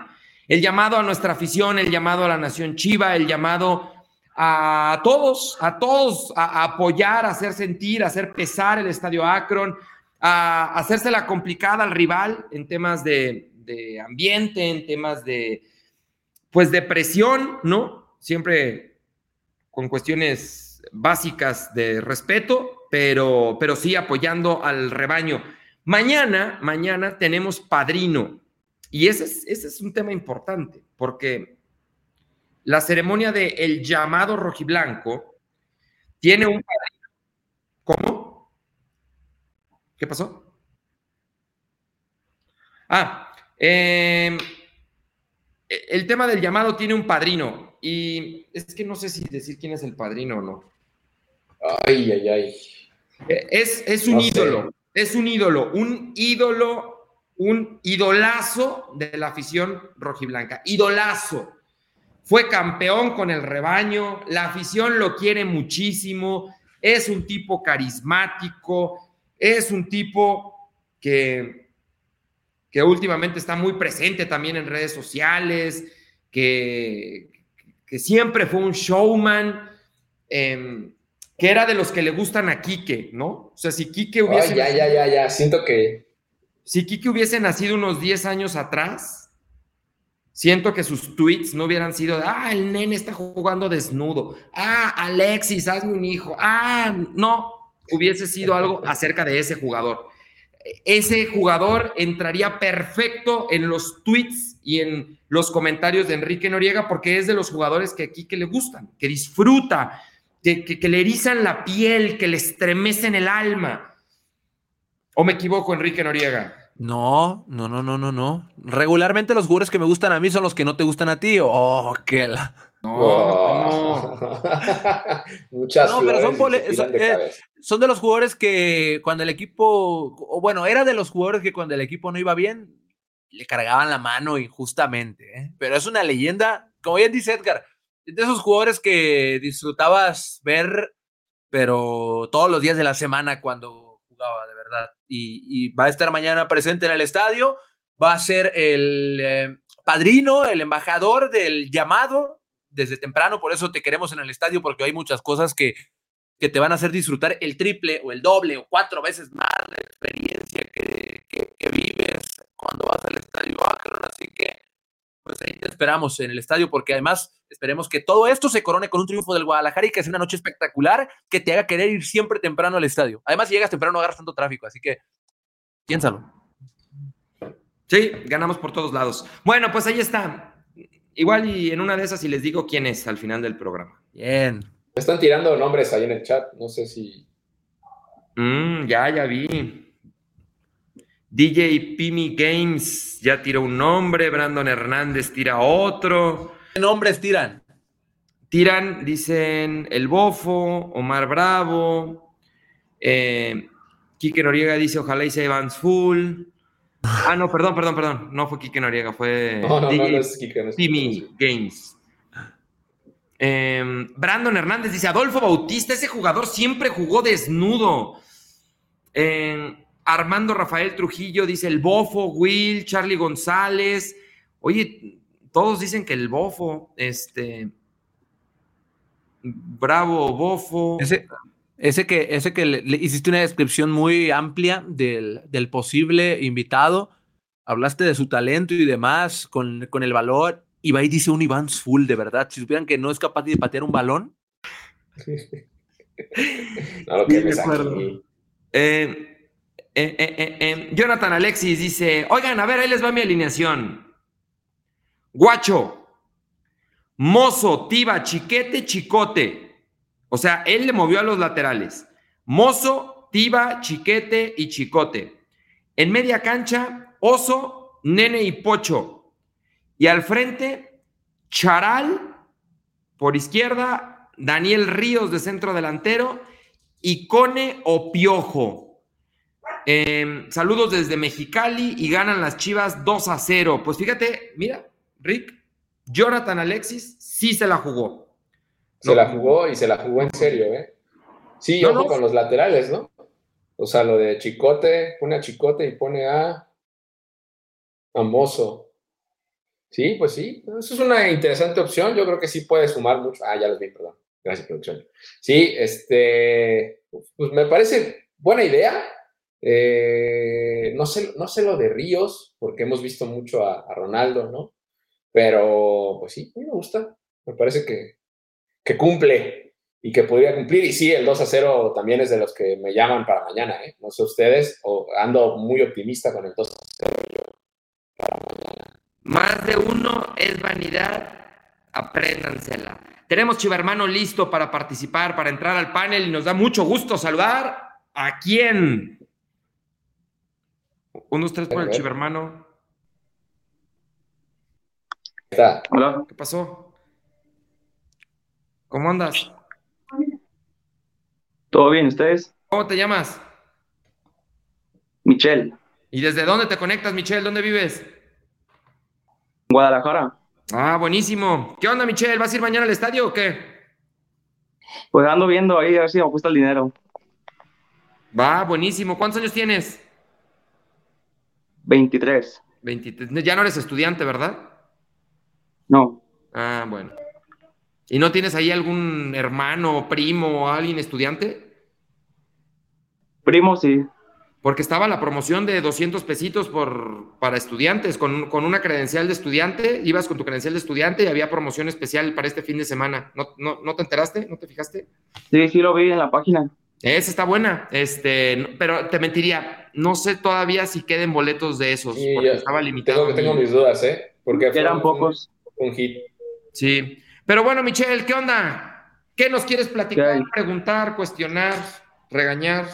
El llamado a nuestra afición, el llamado a la nación chiva, el llamado a todos, a todos a, apoyar, a hacer sentir, a hacer pesar el estadio Akron, a, hacerse la complicada al rival en temas de, de ambiente, en temas de, pues, de presión, ¿no? Siempre con cuestiones básicas de respeto, pero, pero sí apoyando al rebaño. Mañana, mañana tenemos padrino. Y ese es, ese es un tema importante, porque la ceremonia de el llamado rojiblanco tiene un padrino. ¿Cómo? ¿Qué pasó? Ah, eh, el tema del llamado tiene un padrino. Y es que no sé si decir quién es el padrino o no. Ay, ay, ay. Es, es un ídolo, es un ídolo, un ídolo, un idolazo de la afición rojiblanca. Idolazo. Fue campeón con el rebaño, la afición lo quiere muchísimo, es un tipo carismático, es un tipo que, que últimamente está muy presente también en redes sociales, que, que siempre fue un showman. Em, que era de los que le gustan a Quique, ¿no? O sea, si Quique hubiese... ya, ya, ya, ya, siento que... Si Quique hubiese nacido unos 10 años atrás, siento que sus tweets no hubieran sido de, ah, el nene está jugando desnudo, ah, Alexis, hazme un hijo, ah, no, hubiese sido algo acerca de ese jugador. Ese jugador entraría perfecto en los tweets y en los comentarios de Enrique Noriega porque es de los jugadores que aquí que le gustan, que disfruta, que, que, le erizan la piel, que le estremecen el alma. ¿O me equivoco, Enrique Noriega? No, no, no, no, no, no. Regularmente los jugadores que me gustan a mí son los que no te gustan a ti. Oh, qué la. No, no. Muchas no, pero son, eh, son, de los jugadores que cuando el equipo, o bueno, era de los jugadores que cuando el equipo no iba bien, le cargaban la mano injustamente. ¿eh? Pero es una leyenda, como bien dice Edgar, de esos jugadores que disfrutabas ver, pero todos los días de la semana cuando jugaba, de verdad. Y, va a estar mañana presente en el estadio, va a ser el eh, padrino, el embajador del llamado desde temprano, por eso te queremos en el estadio, porque hay muchas cosas que, que te van a hacer disfrutar el triple o el doble o cuatro veces más la experiencia que, vives cuando vas al estadio Akron. Así que, pues ahí te esperamos en el estadio, porque además esperemos que todo esto se corone con un triunfo del Guadalajara y que sea una noche espectacular que te haga querer ir siempre temprano al estadio. Además, si llegas temprano no agarras tanto tráfico, así que piénsalo. Sí, ganamos por todos lados. Bueno, pues ahí está. Igual y en una de esas y les digo quién es al final del programa. Bien. Están tirando nombres ahí en el chat, no sé si... Mm, ya, ya vi. DJ Pimi Games ya tiró un nombre, Brandon Hernández tira otro. ¿Qué nombres tiran? Tiran, dicen El Bofo, Omar Bravo, eh, Quique Noriega dice ojalá y sea Evans Full. Ah, no, perdón, perdón, perdón. No fue Kike Noriega, fue no, no, no, es Kike, Timmy Games. Em, Brandon Hernández dice: Adolfo Bautista, ese jugador siempre jugó desnudo. Em, Armando Rafael Trujillo dice: el Bofo, Will, Charlie González. Oye, todos dicen que el Bofo, este. Bravo, Bofo. Ese, ese que, ese que le, hiciste una descripción muy amplia del, del, posible invitado, hablaste de su talento y demás, con, con el valor, y va y dice un Iván full, de verdad. Si supieran que no es capaz de patear un balón. no, que me eh, eh, eh, Jonathan Alexis dice: Oigan, a ver, ahí les va mi alineación. Guacho, Mozo, Tiba, Chiquete, Chicote. O sea, él le movió a los laterales. Mozo, Tiba, Chiquete y Chicote. En media cancha, Oso, Nene y Pocho. Y al frente, Charal, por izquierda, Daniel Ríos de centro delantero y Cone o Piojo. Em, saludos desde Mexicali y ganan las Chivas 2 a 0. Pues fíjate, mira, Rick, Jonathan Alexis sí se la jugó. Se la jugó y se la jugó en serio, ¿eh? Sí, ojo con los laterales, ¿no? O sea, lo de Chicote, pone a Chicote y pone a, Mozo. Sí, pues sí, eso es una interesante opción. Yo creo que sí puede sumar mucho. Ah, ya los vi, perdón. Gracias, producción. Sí, este, pues me parece buena idea. Eh, no, sé, no sé lo de Ríos, porque hemos visto mucho a, a Ronaldo, ¿no? Pero, pues sí, a mí me gusta. Me parece que, que cumple y que podría cumplir. Y sí, el 2 a 0 también es de los que me llaman para mañana, ¿eh? No sé ustedes, o ando muy optimista con el 2 a 0 para mañana. Más de uno es vanidad, apréndansela. Tenemos Chivermano listo para participar, para entrar al panel y nos da mucho gusto saludar a quién. Uno, dos, tres por el Chivermano. Hola. ¿Qué pasó? ¿Cómo andas? ¿Todo bien, ustedes? ¿Cómo te llamas? Michelle. ¿Y desde dónde te conectas, Michelle? ¿Dónde vives? Guadalajara. Ah, buenísimo. ¿Qué onda, Michelle? ¿Vas a ir mañana al estadio o qué? Pues ando viendo ahí a ver si me gusta el dinero. Va, buenísimo. ¿Cuántos años tienes? 23. 23. Ya no eres estudiante, ¿verdad? No. Ah, bueno. ¿Y no tienes ahí algún hermano, primo, alguien estudiante? Primo, sí. Porque estaba la promoción de 200 pesitos por, para estudiantes, con, con, una credencial de estudiante, ibas con tu credencial de estudiante y había promoción especial para este fin de semana. ¿No, no, no te enteraste? ¿No te fijaste? Sí, sí lo vi en la página. Esa está buena, este, pero te mentiría, no sé todavía si queden boletos de esos, Sí, porque yo estaba limitado. Tengo, tengo mis dudas, ¿eh? Porque Eran un- pocos. Un hit. Sí, pero bueno, Michelle, ¿qué onda? ¿Qué nos quieres platicar, preguntar, cuestionar, regañar?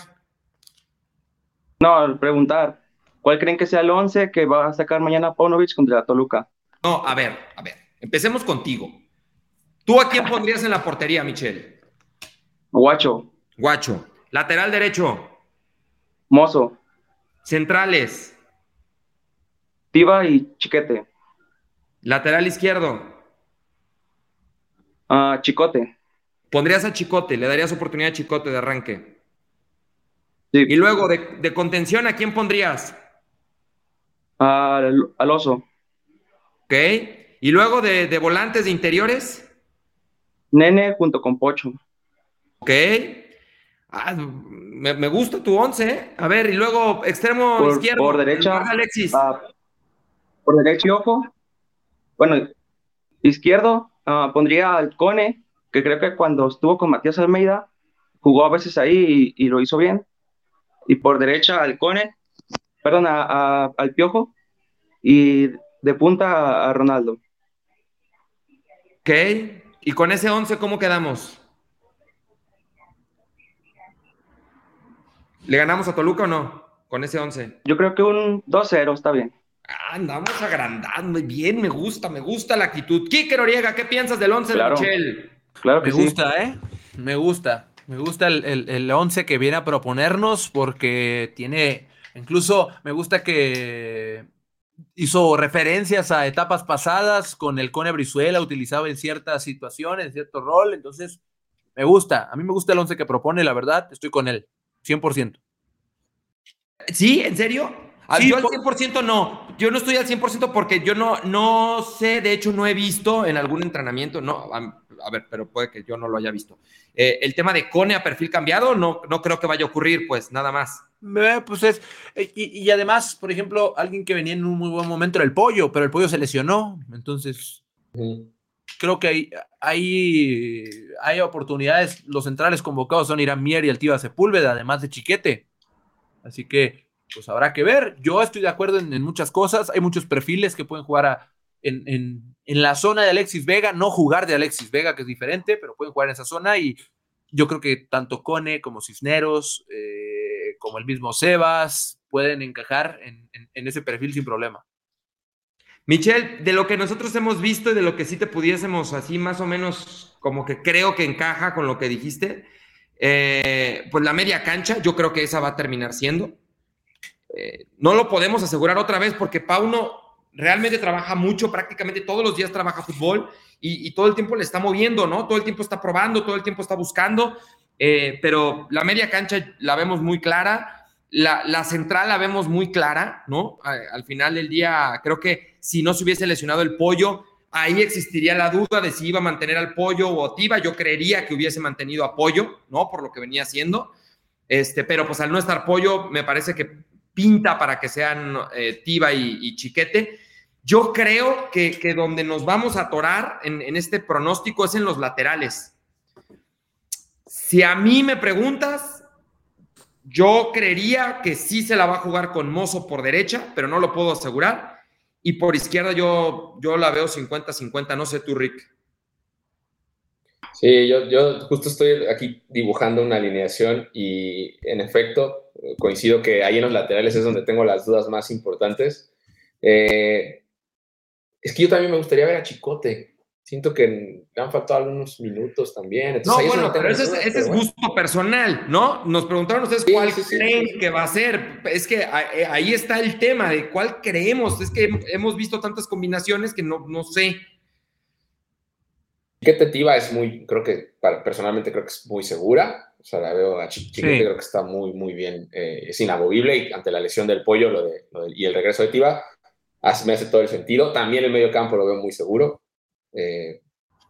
No, preguntar. ¿Cuál creen que sea el 11 que va a sacar mañana Paunovic contra Toluca? No, a ver, a ver, empecemos contigo. ¿Tú a quién pondrías en la portería, Michelle? Guacho, Guacho. Lateral derecho. Mozo, Centrales. Tiva y Chiquete. Lateral izquierdo. Ah, Chicote. Pondrías a Chicote, le darías oportunidad a Chicote de arranque. Sí. Y luego, de, de contención, ¿a quién pondrías? Al, al Oso. ¿Ok? Y luego de, de volantes de interiores. Nene junto con Pocho. ¿Ok? Ah, me, me gusta tu once, ¿eh? A ver, y luego extremo Por- izquierdo. por derecha, Alexis. Ah, por derecho ojo. Bueno, izquierdo ah, pondría al Cone, que creo que cuando estuvo con Matías Almeida jugó a veces ahí y, y lo hizo bien. Y por derecha al Cone, perdón, a- a- al Piojo. Y de punta a, a Ronaldo. Ok. Y con ese 11, ¿cómo quedamos? ¿Le ganamos a Toluca o no? Con ese 11. Yo creo que un 2-0 está bien. Andamos agrandando. Bien, me gusta, me gusta la actitud. Kike Noriega, ¿qué piensas del 11 Claro. de Michel? Claro que Me sí. gusta, ¿eh? Me gusta. Me gusta el, el, el 11 que viene a proponernos porque tiene, incluso me gusta que hizo referencias a etapas pasadas con el Cone Brizuela, utilizaba en ciertas situaciones, en cierto rol, entonces me gusta. A mí me gusta el 11 que propone, la verdad, estoy con él, 100%. ¿Sí? ¿En serio? Sí, yo al por- 100% no. Yo no estoy al 100% porque yo no, no sé, de hecho no he visto en algún entrenamiento, no, a, a ver, pero puede que yo no lo haya visto. Eh, el tema de Cone a perfil cambiado, no, no creo que vaya a ocurrir, pues nada más. Eh, pues es, eh, y, y además, por ejemplo, alguien que venía en un muy buen momento era el pollo, pero el pollo se lesionó, entonces creo que hay, hay, hay oportunidades. Los centrales convocados son Irán Mier y Altiva Sepúlveda, además de Chiquete. Así que, pues habrá que ver. Yo estoy de acuerdo en, muchas cosas. Hay muchos perfiles que pueden jugar en, en- la zona de Alexis Vega, no jugar de Alexis Vega, que es diferente, pero pueden jugar en esa zona. Y yo creo que tanto Cone como Cisneros, eh, como el mismo Sebas, pueden encajar en- en- en ese perfil sin problema. Michelle, de lo que nosotros hemos visto y de lo que sí te pudiésemos así más o menos como que creo que encaja con lo que dijiste, eh, pues la media cancha, yo creo que esa va a terminar siendo. Eh, no lo podemos asegurar otra vez porque Pauno realmente trabaja mucho, prácticamente todos los días trabaja fútbol y, todo el tiempo le está moviendo, ¿no? Todo el tiempo está probando, todo el tiempo está buscando, eh, pero la media cancha la vemos muy clara. La, central la vemos muy clara, ¿no? Al final del día, creo que si no se hubiese lesionado el pollo, ahí existiría la duda de si iba a mantener al pollo o a Tiva. Yo creería que hubiese mantenido a pollo, ¿no? Por lo que venía haciendo. Este, pero pues al no estar pollo, me parece que pinta para que sean eh, Tiva y, y Chiquete. Yo creo que, que donde nos vamos a atorar en, en este pronóstico es en los laterales. Si a mí me preguntas, yo creería que sí se la va a jugar con Mozo por derecha, pero no lo puedo asegurar. Y por izquierda yo, yo la veo 50-50, no sé tú, Rick. Sí, yo, yo justo estoy aquí dibujando una alineación y en efecto coincido que ahí en los laterales es donde tengo las dudas más importantes. Eh, es que yo también me gustaría ver a Chicote. Siento que le han faltado algunos minutos también. Entonces, No, bueno, pero ese es, dudas, ese es pero bueno. gusto personal, ¿no? Nos preguntaron ustedes Sí, cuál sí, sí, creen que va a ser. Es que eh, ahí está el tema de cuál creemos. Es que hemos visto tantas combinaciones que no, no sé. Chiquete Tiva es muy, creo que para- personalmente creo que es muy segura. O sea, la veo a Chi- Chiquete, Sí. creo que está muy, muy bien. eh, es inamovible y ante la lesión del pollo lo de, lo de- y el regreso de Tiva hace- me hace todo el sentido. También el medio campo lo veo muy seguro. Eh,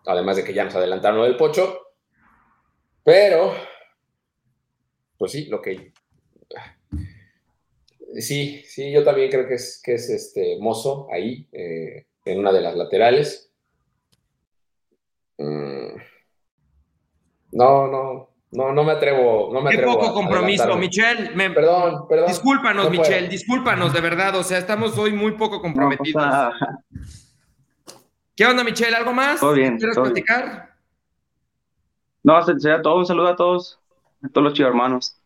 además de que ya nos adelantaron lo del Pocho. Pero, pues sí, lo que... Sí, sí, yo también creo que es, que es este mozo ahí, eh, en una de las laterales. Mm. No, no, no, no me atrevo. No me Qué atrevo poco compromiso, Michelle. perdón, perdón. Discúlpanos, Michelle, discúlpanos, de verdad. O sea, estamos hoy muy poco comprometidos. No, ¿Qué onda, Michelle? ¿Algo más? Todo bien. ¿Quieres platicar? No, sería todo. Un saludo a todos, a todos los chicos hermanos.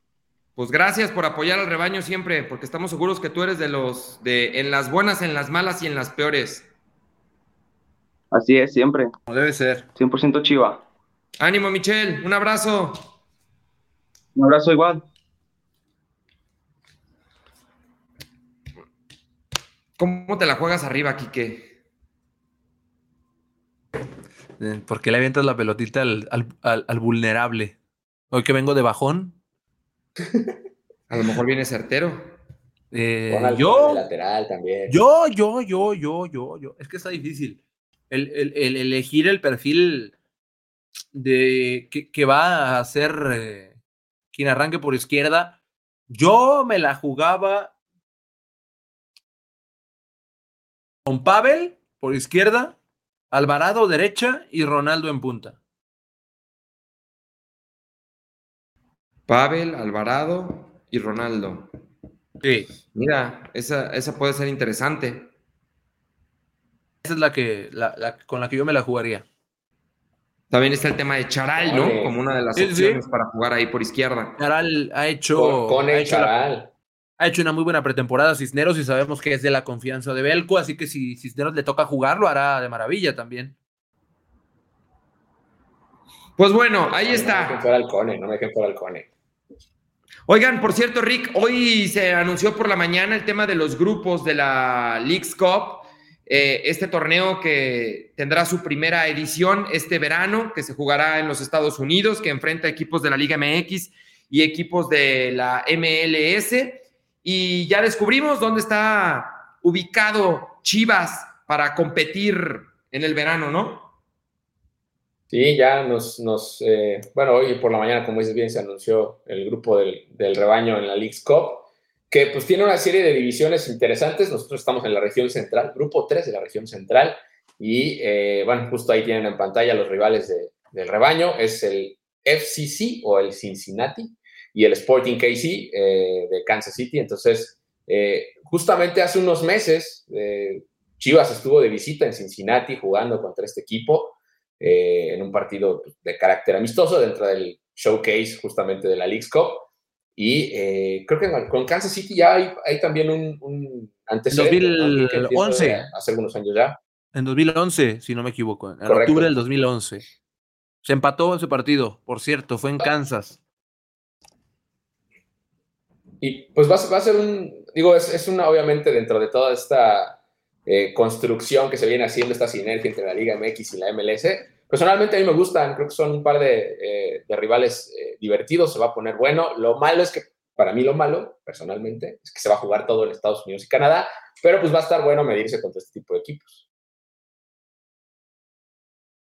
Pues gracias por apoyar al rebaño siempre, porque estamos seguros que tú eres de los de en las buenas, en las malas y en las peores. Así es, siempre. Como debe ser. 100% chiva. Ánimo, Michelle. Un abrazo. Un abrazo igual. ¿Cómo te la juegas arriba, Quique? Eh, ¿Por qué le avientas la pelotita al, vulnerable? Hoy que vengo de bajón. A lo mejor viene certero. Eh, yo, lateral también. yo, yo, yo, yo, yo, yo. Es que está difícil. El, elegir el perfil de que, va a ser eh, quien arranque por izquierda. Yo me la jugaba con Pavel por izquierda, Alvarado derecha y Ronaldo en punta. Pavel, Alvarado y Ronaldo. Sí. Mira, esa, esa puede ser interesante. Esa es la que con la que yo me la jugaría. También está el tema de Charal, ¿no? Como una de las opciones para jugar ahí por izquierda. Charal ha hecho. Con, ha, hecho Charal. ha hecho una muy buena pretemporada Cisneros y sabemos que es de la confianza de Belco, así que si Cisneros le toca jugar, lo hará de maravilla también. Pues bueno, ahí está. No me dejen fuera al Cone, no me dejen fuera al Cone. Oigan, por cierto, Rick, hoy se anunció por la mañana el tema de los grupos de la League's Cup. Eh, este torneo que tendrá su primera edición este verano, que se jugará en los Estados Unidos, que enfrenta equipos de la Liga MX y equipos de la MLS. Y ya descubrimos dónde está ubicado Chivas para competir en el verano, ¿no? Sí, ya nos, eh, bueno, hoy por la mañana, como dices bien, se anunció el grupo del, del rebaño en la League's Cup que pues tiene una serie de divisiones interesantes. Nosotros estamos en la región central, grupo 3 de la región central, y eh, bueno, justo ahí tienen en pantalla los rivales del rebaño, es el FCC o el Cincinnati y el Sporting KC eh, de Kansas City. Entonces, eh, justamente hace unos meses, Chivas estuvo de visita en Cincinnati jugando contra este equipo en un partido de carácter amistoso dentro del showcase justamente de la League's Cup. Y eh, creo que con Kansas City ya hay, hay también un, un antecedente. En 2011. Hace algunos años ya. En 2011, si no me equivoco. En octubre del 2011. Se empató ese partido, por cierto, fue en Kansas. Y pues va, va a ser un, digo, es, es, una, obviamente, dentro de toda esta eh, construcción que se viene haciendo, esta sinergia entre la Liga MX y la MLS, Personalmente a mí me gustan, creo que son un par de, eh, rivales eh, divertidos, se va a poner bueno. Lo malo es que, para mí lo malo, personalmente, es que se va a jugar todo en Estados Unidos y Canadá, pero pues va a estar bueno medirse contra este tipo de equipos.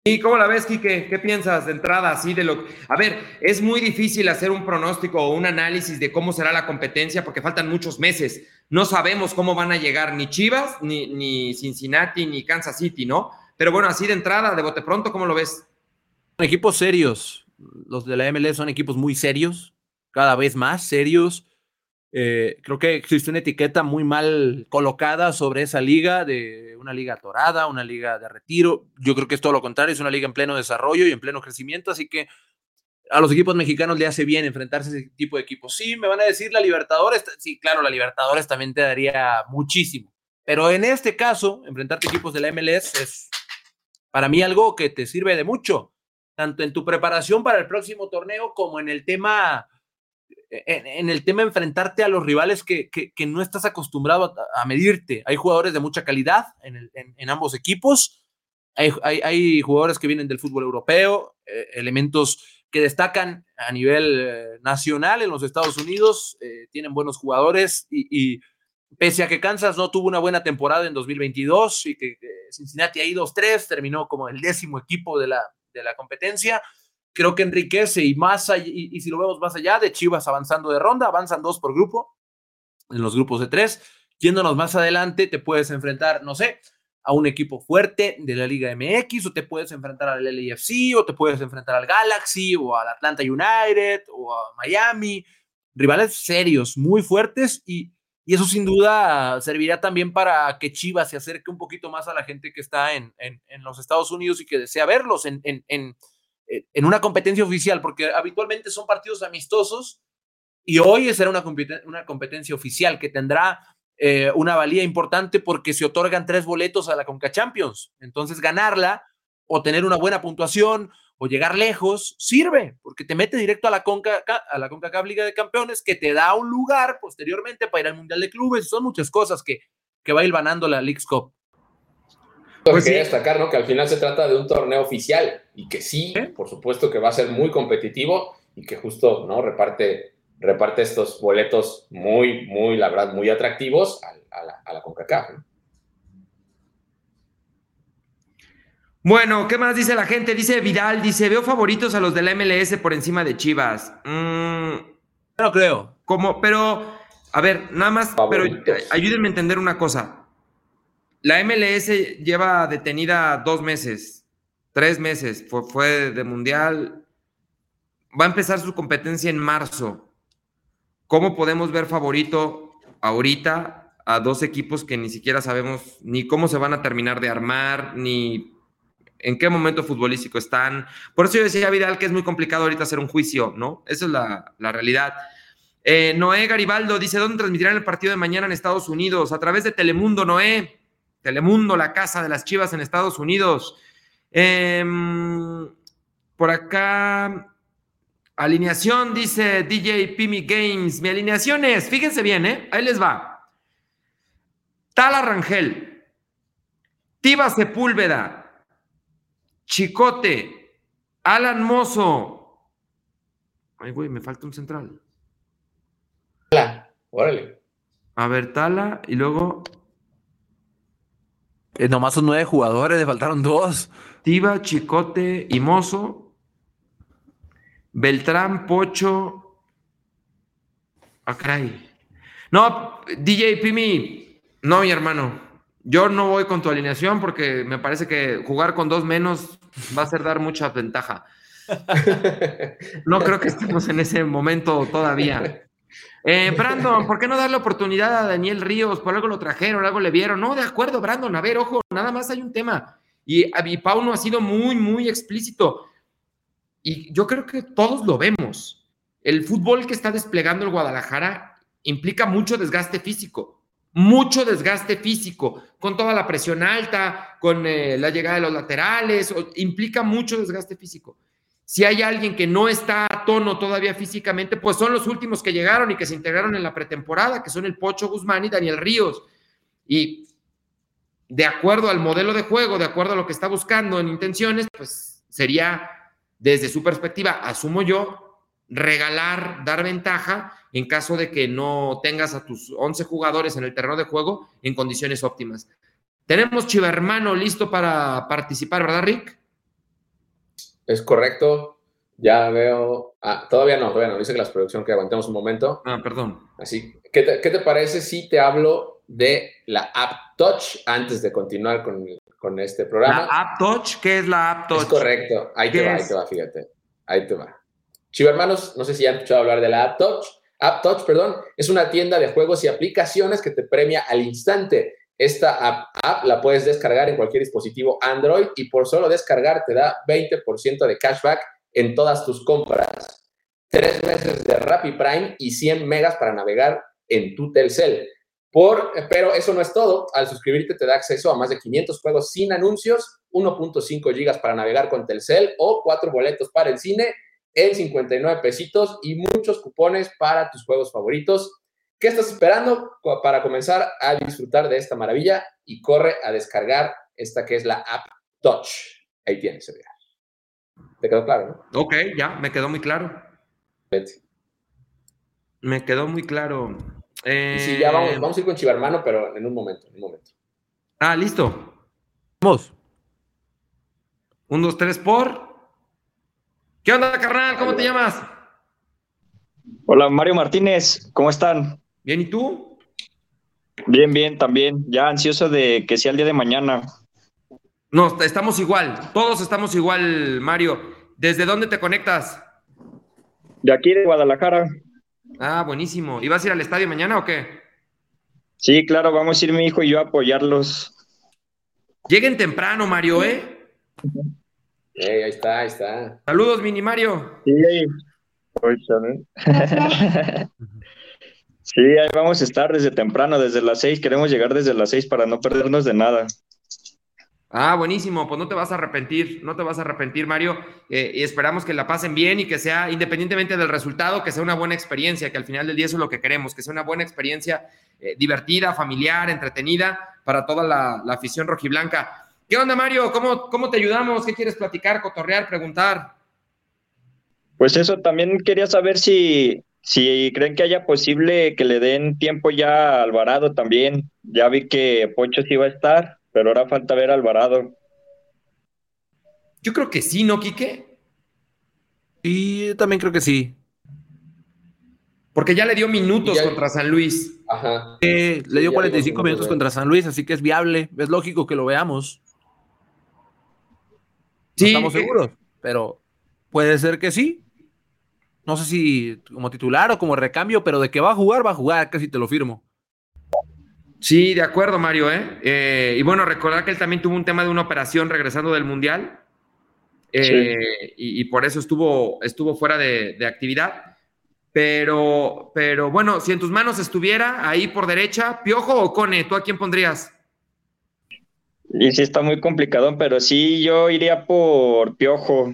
¿Y cómo la ves, Quique? ¿Qué piensas de entrada así de lo A ver, es muy difícil hacer un pronóstico o un análisis de cómo será la competencia porque faltan muchos meses. No sabemos cómo van a llegar ni Chivas, ni, ni Cincinnati, ni Kansas City, ¿no? Pero bueno, así de entrada, de bote pronto, ¿cómo lo ves? Son equipos serios. Los de la MLS son equipos muy serios, cada vez más serios. Eh, creo que existe una etiqueta muy mal colocada sobre esa liga, de una liga atorada, una liga de retiro. Yo creo que es todo lo contrario, es una liga en pleno desarrollo y en pleno crecimiento, así que a los equipos mexicanos le hace bien enfrentarse a ese tipo de equipos. Sí, me van a decir la Libertadores, sí, claro, la Libertadores también te daría muchísimo, pero en este caso, enfrentarte a equipos de la MLS es para mí algo que te sirve de mucho, tanto en tu preparación para el próximo torneo como en el tema, en, el tema enfrentarte a los rivales que, que, no estás acostumbrado a, medirte. Hay jugadores de mucha calidad en, ambos equipos, hay, hay, jugadores que vienen del fútbol europeo, eh, elementos que destacan a nivel eh, nacional en los Estados Unidos, eh, tienen buenos jugadores y pese a que Kansas no tuvo una buena temporada en 2022 y que Cincinnati ahí 2-3, terminó como el décimo equipo de la, de la competencia, creo que enriquece y más y, si lo vemos más allá de Chivas avanzando de ronda, avanzan dos por grupo, en los grupos de tres, yéndonos más adelante, te puedes enfrentar, no sé, a un equipo fuerte de la Liga MX, o te puedes enfrentar al LAFC, o te puedes enfrentar al Galaxy, o al Atlanta United, o a Miami, rivales serios, muy fuertes, y, y eso sin duda servirá también para que Chivas se acerque un poquito más a la gente que está en, en, los Estados Unidos y que desea verlos en, en, una competencia oficial, porque habitualmente son partidos amistosos y hoy será una, una competencia oficial que tendrá eh, una valía importante porque se otorgan tres boletos a la Conca Champions. Entonces, ganarla o tener una buena puntuación o llegar lejos sirve porque te mete directo a la Conca a la CONCACAF Liga de Campeones que te da un lugar posteriormente para ir al Mundial de Clubes. Son muchas cosas que, que va ganando la League's Cup. Pues quería destacar, ¿no? Que al final se trata de un torneo oficial y que sí, por supuesto que va a ser muy competitivo y que justo, ¿no? Reparte reparte estos boletos muy, muy, la verdad, muy atractivos a, la, a la, CONCACAF. Bueno, ¿qué más dice la gente? Dice Vidal, dice, veo favoritos a los de la MLS por encima de Chivas. Mm, no creo. Como, pero, a ver, nada más, pero ayúdenme a entender una cosa. La MLS lleva detenida dos meses, tres meses, fue, fue de mundial. Va a empezar su competencia en marzo. ¿Cómo podemos ver favorito ahorita a dos equipos que ni siquiera sabemos ni cómo se van a terminar de armar, ni en qué momento futbolístico están? Por eso yo decía, Vidal, que es muy complicado ahorita hacer un juicio, ¿no? Esa es la, realidad. Eh, Noé Garibaldo dice, ¿dónde transmitirán el partido de mañana en Estados Unidos? A través de Telemundo, Noé. Telemundo, la casa de las Chivas en Estados Unidos. Em, por acá, Alineación, dice DJ Pimi Games. Mi alineación es, fíjense bien, ¿eh? Ahí les va. Tala Rangel, Tiba Sepúlveda, Chicote, Alan Mozo. Ay, güey, me falta un central. Tala, órale. A ver, Tala, y luego. Eh, nomás son nueve jugadores, le faltaron dos. Tiba, Chicote y Mozo. Beltrán, Pocho. Ah, No, DJ Pimi, no, mi hermano. Yo no voy con tu alineación porque me parece que jugar con dos menos va a ser dar mucha ventaja. No creo que estemos en ese momento todavía. Eh, Brandon, ¿por qué no darle oportunidad a Daniel Ríos? Por algo lo trajeron, algo le vieron. No, de acuerdo, Brandon. A ver, ojo, nada más hay un tema. Y Pauno ha sido muy, muy explícito. Y yo creo que todos lo vemos. El fútbol que está desplegando el Guadalajara implica mucho desgaste físico, mucho desgaste físico, con toda la presión alta, con eh, la llegada de los laterales, implica mucho desgaste físico. Si hay alguien que no está a tono todavía físicamente, pues son los últimos que llegaron y que se integraron en la pretemporada, que son el Pocho Guzmán y Daniel Ríos. Y de acuerdo al modelo de juego, de acuerdo a lo que está buscando en intenciones, pues sería desde su perspectiva, asumo yo, regalar, dar ventaja en caso de que no tengas a tus 11 jugadores en el terreno de juego en condiciones óptimas. Tenemos Chivermano listo para participar, ¿verdad, Rick? Es correcto. Ya veo. Ah, todavía no, todavía no. Dice que la producción que aguantemos un momento. Ah, perdón. Así. ¿Qué te, ¿Qué te, parece si te hablo de la App Touch antes de continuar con con este programa. ¿La App Touch? ¿Qué es la App Touch? Es correcto. Ahí te va, ahí te va, fíjate. Ahí te va. Chivo hermanos, no sé si han escuchado hablar de la App Touch. App Touch, perdón, es una tienda de juegos y aplicaciones que te premia al instante. Esta app, la puedes descargar en cualquier dispositivo Android y por solo descargar te da 20% de cashback en todas tus compras. Tres meses de Rappi Prime y 100 megas para navegar en tu Telcel pero eso no es todo. Al suscribirte te da acceso a más de 500 juegos sin anuncios, 1.5 gigas para navegar con Telcel o 4 boletos para el cine en 59 pesitos y muchos cupones para tus juegos favoritos. ¿Qué estás esperando para comenzar a disfrutar de esta maravilla? Y corre a descargar esta que es la app Touch. Ahí tienes, ¿Te quedó claro, no? Ok, ya, me quedó muy claro. Me quedó muy claro. Eh, sí, ya vamos, vamos a ir con Chivarmano, pero en un momento, en un momento. Ah, listo. Vamos. Un, dos, tres por. ¿Qué onda, carnal? ¿Cómo te llamas? Hola, Mario Martínez, ¿cómo están? Bien, ¿y tú? Bien, bien, también. Ya ansioso de que sea el día de mañana. No, estamos igual. Todos estamos igual, Mario. ¿Desde dónde te conectas? De aquí, de Guadalajara. Ah, buenísimo. ¿Y vas a ir al estadio mañana o qué? Sí, claro, vamos a ir mi hijo y yo a apoyarlos. Lleguen temprano, Mario, ¿eh? Ahí está, ahí está. Saludos, Mini Mario. Sí, sí, ahí vamos a estar desde temprano, desde las seis. Queremos llegar desde las seis para no perdernos de nada. Ah, buenísimo, pues no te vas a arrepentir, no te vas a arrepentir, Mario, eh, y esperamos que la pasen bien y que sea, independientemente del resultado, que sea una buena experiencia, que al final del día eso es lo que queremos, que sea una buena experiencia eh, divertida, familiar, entretenida para toda la, afición rojiblanca. ¿Qué onda, Mario? ¿Cómo, ¿Cómo te ayudamos? ¿Qué quieres platicar, cotorrear, preguntar? Pues eso, también quería saber si, si creen que haya posible que le den tiempo ya a Alvarado también. Ya vi que Poncho sí va a estar pero ahora falta ver a Alvarado. Yo creo que sí, ¿no, Quique? Y también creo que sí. Porque ya le dio minutos contra San Luis. Ajá. le dio 45 minutos contra San Luis, así que es viable. Es lógico que lo veamos. No estamos seguros, pero puede ser que sí. No sé si como titular o como recambio, pero de que va a jugar, va a jugar, casi te lo firmo. Sí, de acuerdo, Mario. ¿eh? ¿eh? y bueno, recordar que él también tuvo un tema de una operación regresando del Mundial eh, y, por eso estuvo, estuvo fuera de, actividad. Pero, pero bueno, si en tus manos estuviera ahí por derecha, Piojo o Cone, ¿tú a quién pondrías? Y sí está muy complicado, pero sí yo iría por Piojo.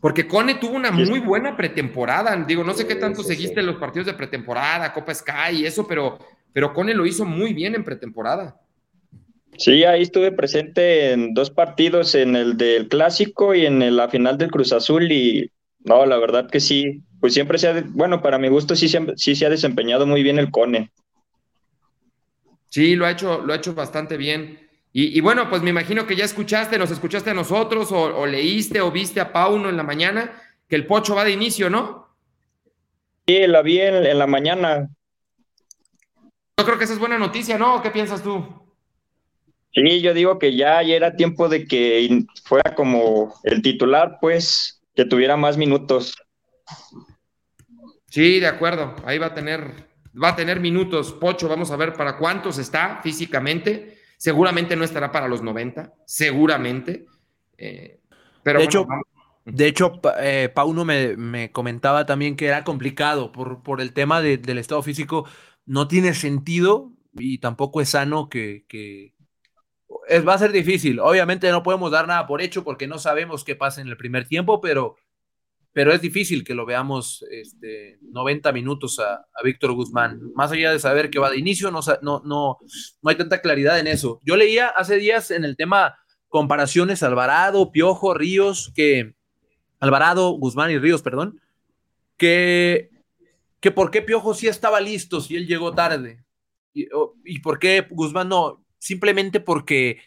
Porque Cone tuvo una muy buena pretemporada. Digo, no sé qué tanto seguiste los partidos de pretemporada, Copa Sky y eso, pero pero Cone lo hizo muy bien en pretemporada. Sí, ahí estuve presente en dos partidos, en el del Clásico y en la final del Cruz Azul y no, la verdad que sí, pues siempre se ha, bueno, para mi gusto sí, sí se ha desempeñado muy bien el Cone. Sí, lo ha hecho, lo ha hecho bastante bien. Y, bueno, pues me imagino que ya escuchaste, nos escuchaste a nosotros o, leíste o viste a Pauno en la mañana, que el Pocho va de inicio, ¿no? Sí, la vi en la mañana. Yo creo que esa es buena noticia, ¿no? ¿Qué piensas tú? Sí, yo digo que ya, era tiempo de que fuera como el titular, pues, que tuviera más minutos. Sí, de acuerdo. Ahí va a tener, va a tener minutos. Pocho, vamos a ver para cuántos está físicamente. Seguramente no estará para los 90, seguramente. Eh, pero de hecho, de hecho, eh, Pauno me, comentaba también que era complicado por, por el tema del estado físico no tiene sentido y tampoco es sano que, es, va a ser difícil. Obviamente no podemos dar nada por hecho porque no sabemos qué pasa en el primer tiempo, pero, pero es difícil que lo veamos este, 90 minutos a, Víctor Guzmán. Más allá de saber que va de inicio, no, no, no, no hay tanta claridad en eso. Yo leía hace días en el tema comparaciones Alvarado, Piojo, Ríos, que Alvarado, Guzmán y Ríos, perdón, que que por qué Piojo sí estaba listo si él llegó tarde. Y, por qué Guzmán no. Simplemente porque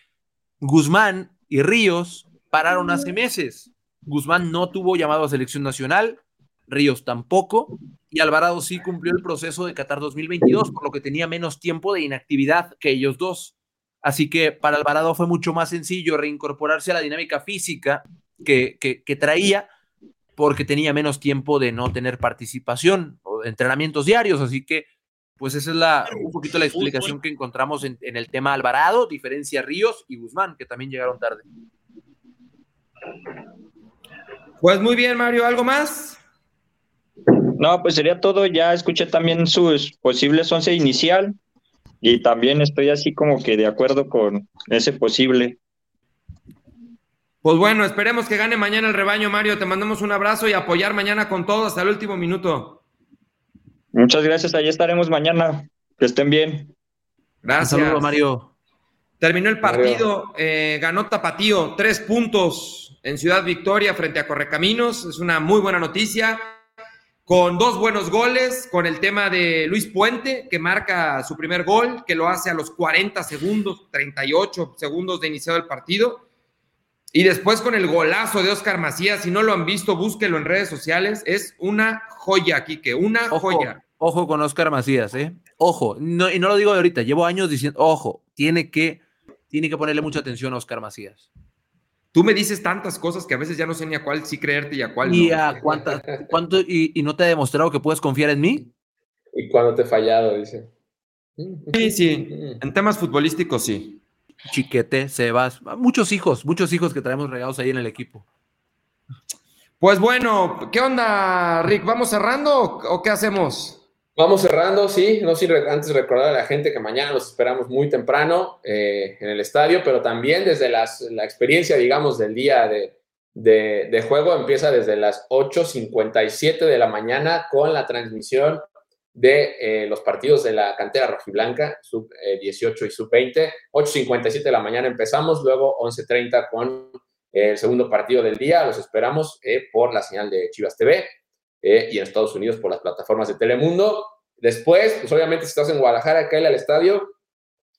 Guzmán y Ríos pararon hace meses. Guzmán no tuvo llamado a selección nacional, Ríos tampoco, y Alvarado sí cumplió el proceso de Qatar 2022, por lo que tenía menos tiempo de inactividad que ellos dos. Así que para Alvarado fue mucho más sencillo reincorporarse a la dinámica física que, que traía porque tenía menos tiempo de no tener participación o entrenamientos diarios, así que pues esa es la, un poquito la explicación que encontramos en, el tema Alvarado, diferencia Ríos y Guzmán, que también llegaron tarde. Pues muy bien, Mario, ¿algo más? No, pues sería todo. Ya escuché también sus posibles once inicial y también estoy así como que de acuerdo con ese posible. Pues bueno, esperemos que gane mañana el rebaño, Mario. Te mandamos un abrazo y apoyar mañana con todo hasta el último minuto. Muchas gracias, ahí estaremos mañana. Que estén bien. Gracias. Un saludo, Mario. Terminó el partido, eh, ganó Tapatío, tres puntos en Ciudad Victoria frente a Correcaminos. Es una muy buena noticia. con dos buenos goles, con el tema de Luis Puente, que marca su primer gol, que lo hace a los 40 segundos, 38 segundos de iniciado el partido. Y después con el golazo de Oscar Macías, si no lo han visto, búsquelo en redes sociales. Es una joya, Quique, una joya. Ojo con Oscar Macías, ¿eh? Ojo, no, y no lo digo de ahorita, llevo años diciendo, ojo, tiene que, tiene que ponerle mucha atención a Oscar Macías. Tú me dices tantas cosas que a veces ya no sé ni a cuál sí creerte y a cuál ¿Y no. A cuánta, cuánto, y, y, no te ha demostrado que puedes confiar en mí? ¿Y cuándo te he fallado? Dice. Sí, sí. En temas futbolísticos, sí. Chiquete, Sebas, muchos hijos, muchos hijos que traemos regados ahí en el equipo. Pues bueno, ¿qué onda, Rick? ¿Vamos cerrando o qué hacemos? Vamos cerrando, sí, no sin antes recordar a la gente que mañana los esperamos muy temprano eh, en el estadio, pero también desde las, la experiencia, digamos, del día de, de, de juego empieza desde las 8.57 de la mañana con la transmisión de eh, los partidos de la cantera rojiblanca, sub eh, 18 y sub 20. 8.57 de la mañana empezamos, luego 11.30 con el segundo partido del día. Los esperamos eh, por la señal de Chivas TV eh, y en Estados Unidos por las plataformas de Telemundo. Después, pues obviamente si estás en Guadalajara, cae al estadio.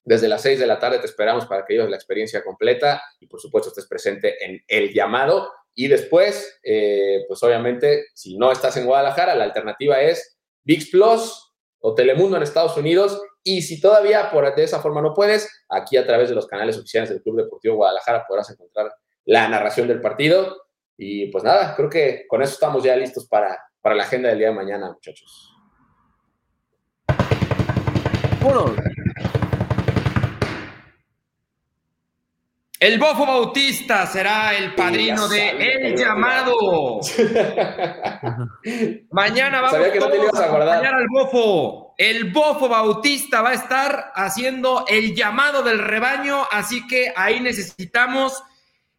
Desde las 6 de la tarde te esperamos para que vivas la experiencia completa y por supuesto estés presente en el llamado. Y después, eh, pues obviamente, si no estás en Guadalajara, la alternativa es VIX Plus o Telemundo en Estados Unidos. Y si todavía por, de esa forma no puedes, aquí a través de los canales oficiales del Club Deportivo Guadalajara podrás encontrar la narración del partido. Y pues nada, creo que con eso estamos ya listos para, para la agenda del día de mañana, muchachos. Bueno. El Bofo Bautista será el padrino de El Llamado. mañana vamos Sabía que no te ibas a mañana al Bofo. El Bofo Bautista va a estar haciendo el llamado del rebaño, así que ahí necesitamos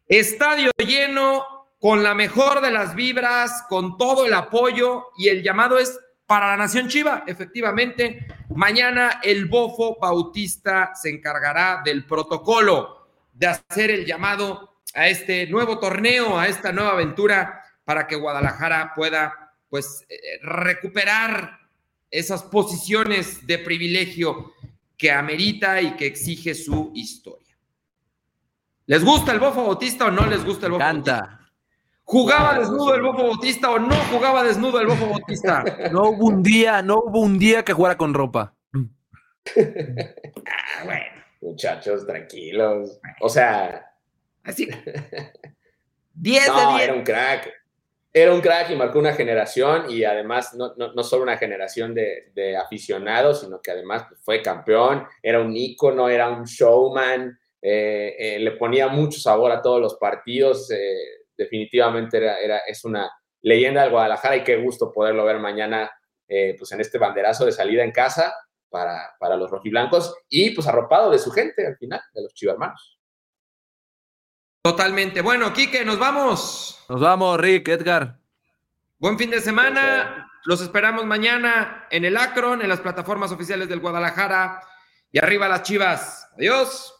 estadio lleno, con la mejor de las vibras, con todo el apoyo y el llamado es para la Nación Chiva, efectivamente. Mañana el Bofo Bautista se encargará del protocolo de hacer el llamado a este nuevo torneo, a esta nueva aventura, para que Guadalajara pueda pues eh, recuperar esas posiciones de privilegio que amerita y que exige su historia. ¿Les gusta el Bofo Bautista o no les gusta el Bofo Canta. Bautista? ¿Jugaba desnudo el Bofo Bautista o no jugaba desnudo el Bofo Bautista? No hubo un día, no hubo un día que jugara con ropa. Ah, bueno, Muchachos, tranquilos. O sea, así. 10 no, de 10. era un crack. Era un crack y marcó una generación y además no, no, no solo una generación de, de, aficionados, sino que además fue campeón, era un ícono, era un showman, eh, eh, le ponía mucho sabor a todos los partidos. Eh, definitivamente era, era, es una leyenda del Guadalajara y qué gusto poderlo ver mañana eh, pues en este banderazo de salida en casa para, para los rojiblancos y pues arropado de su gente al final, de los chivarmanos. Totalmente. Bueno, Quique, nos vamos. Nos vamos, Rick, Edgar. Buen fin de semana. Los esperamos mañana en el Acron, en las plataformas oficiales del Guadalajara. Y arriba las chivas. Adiós.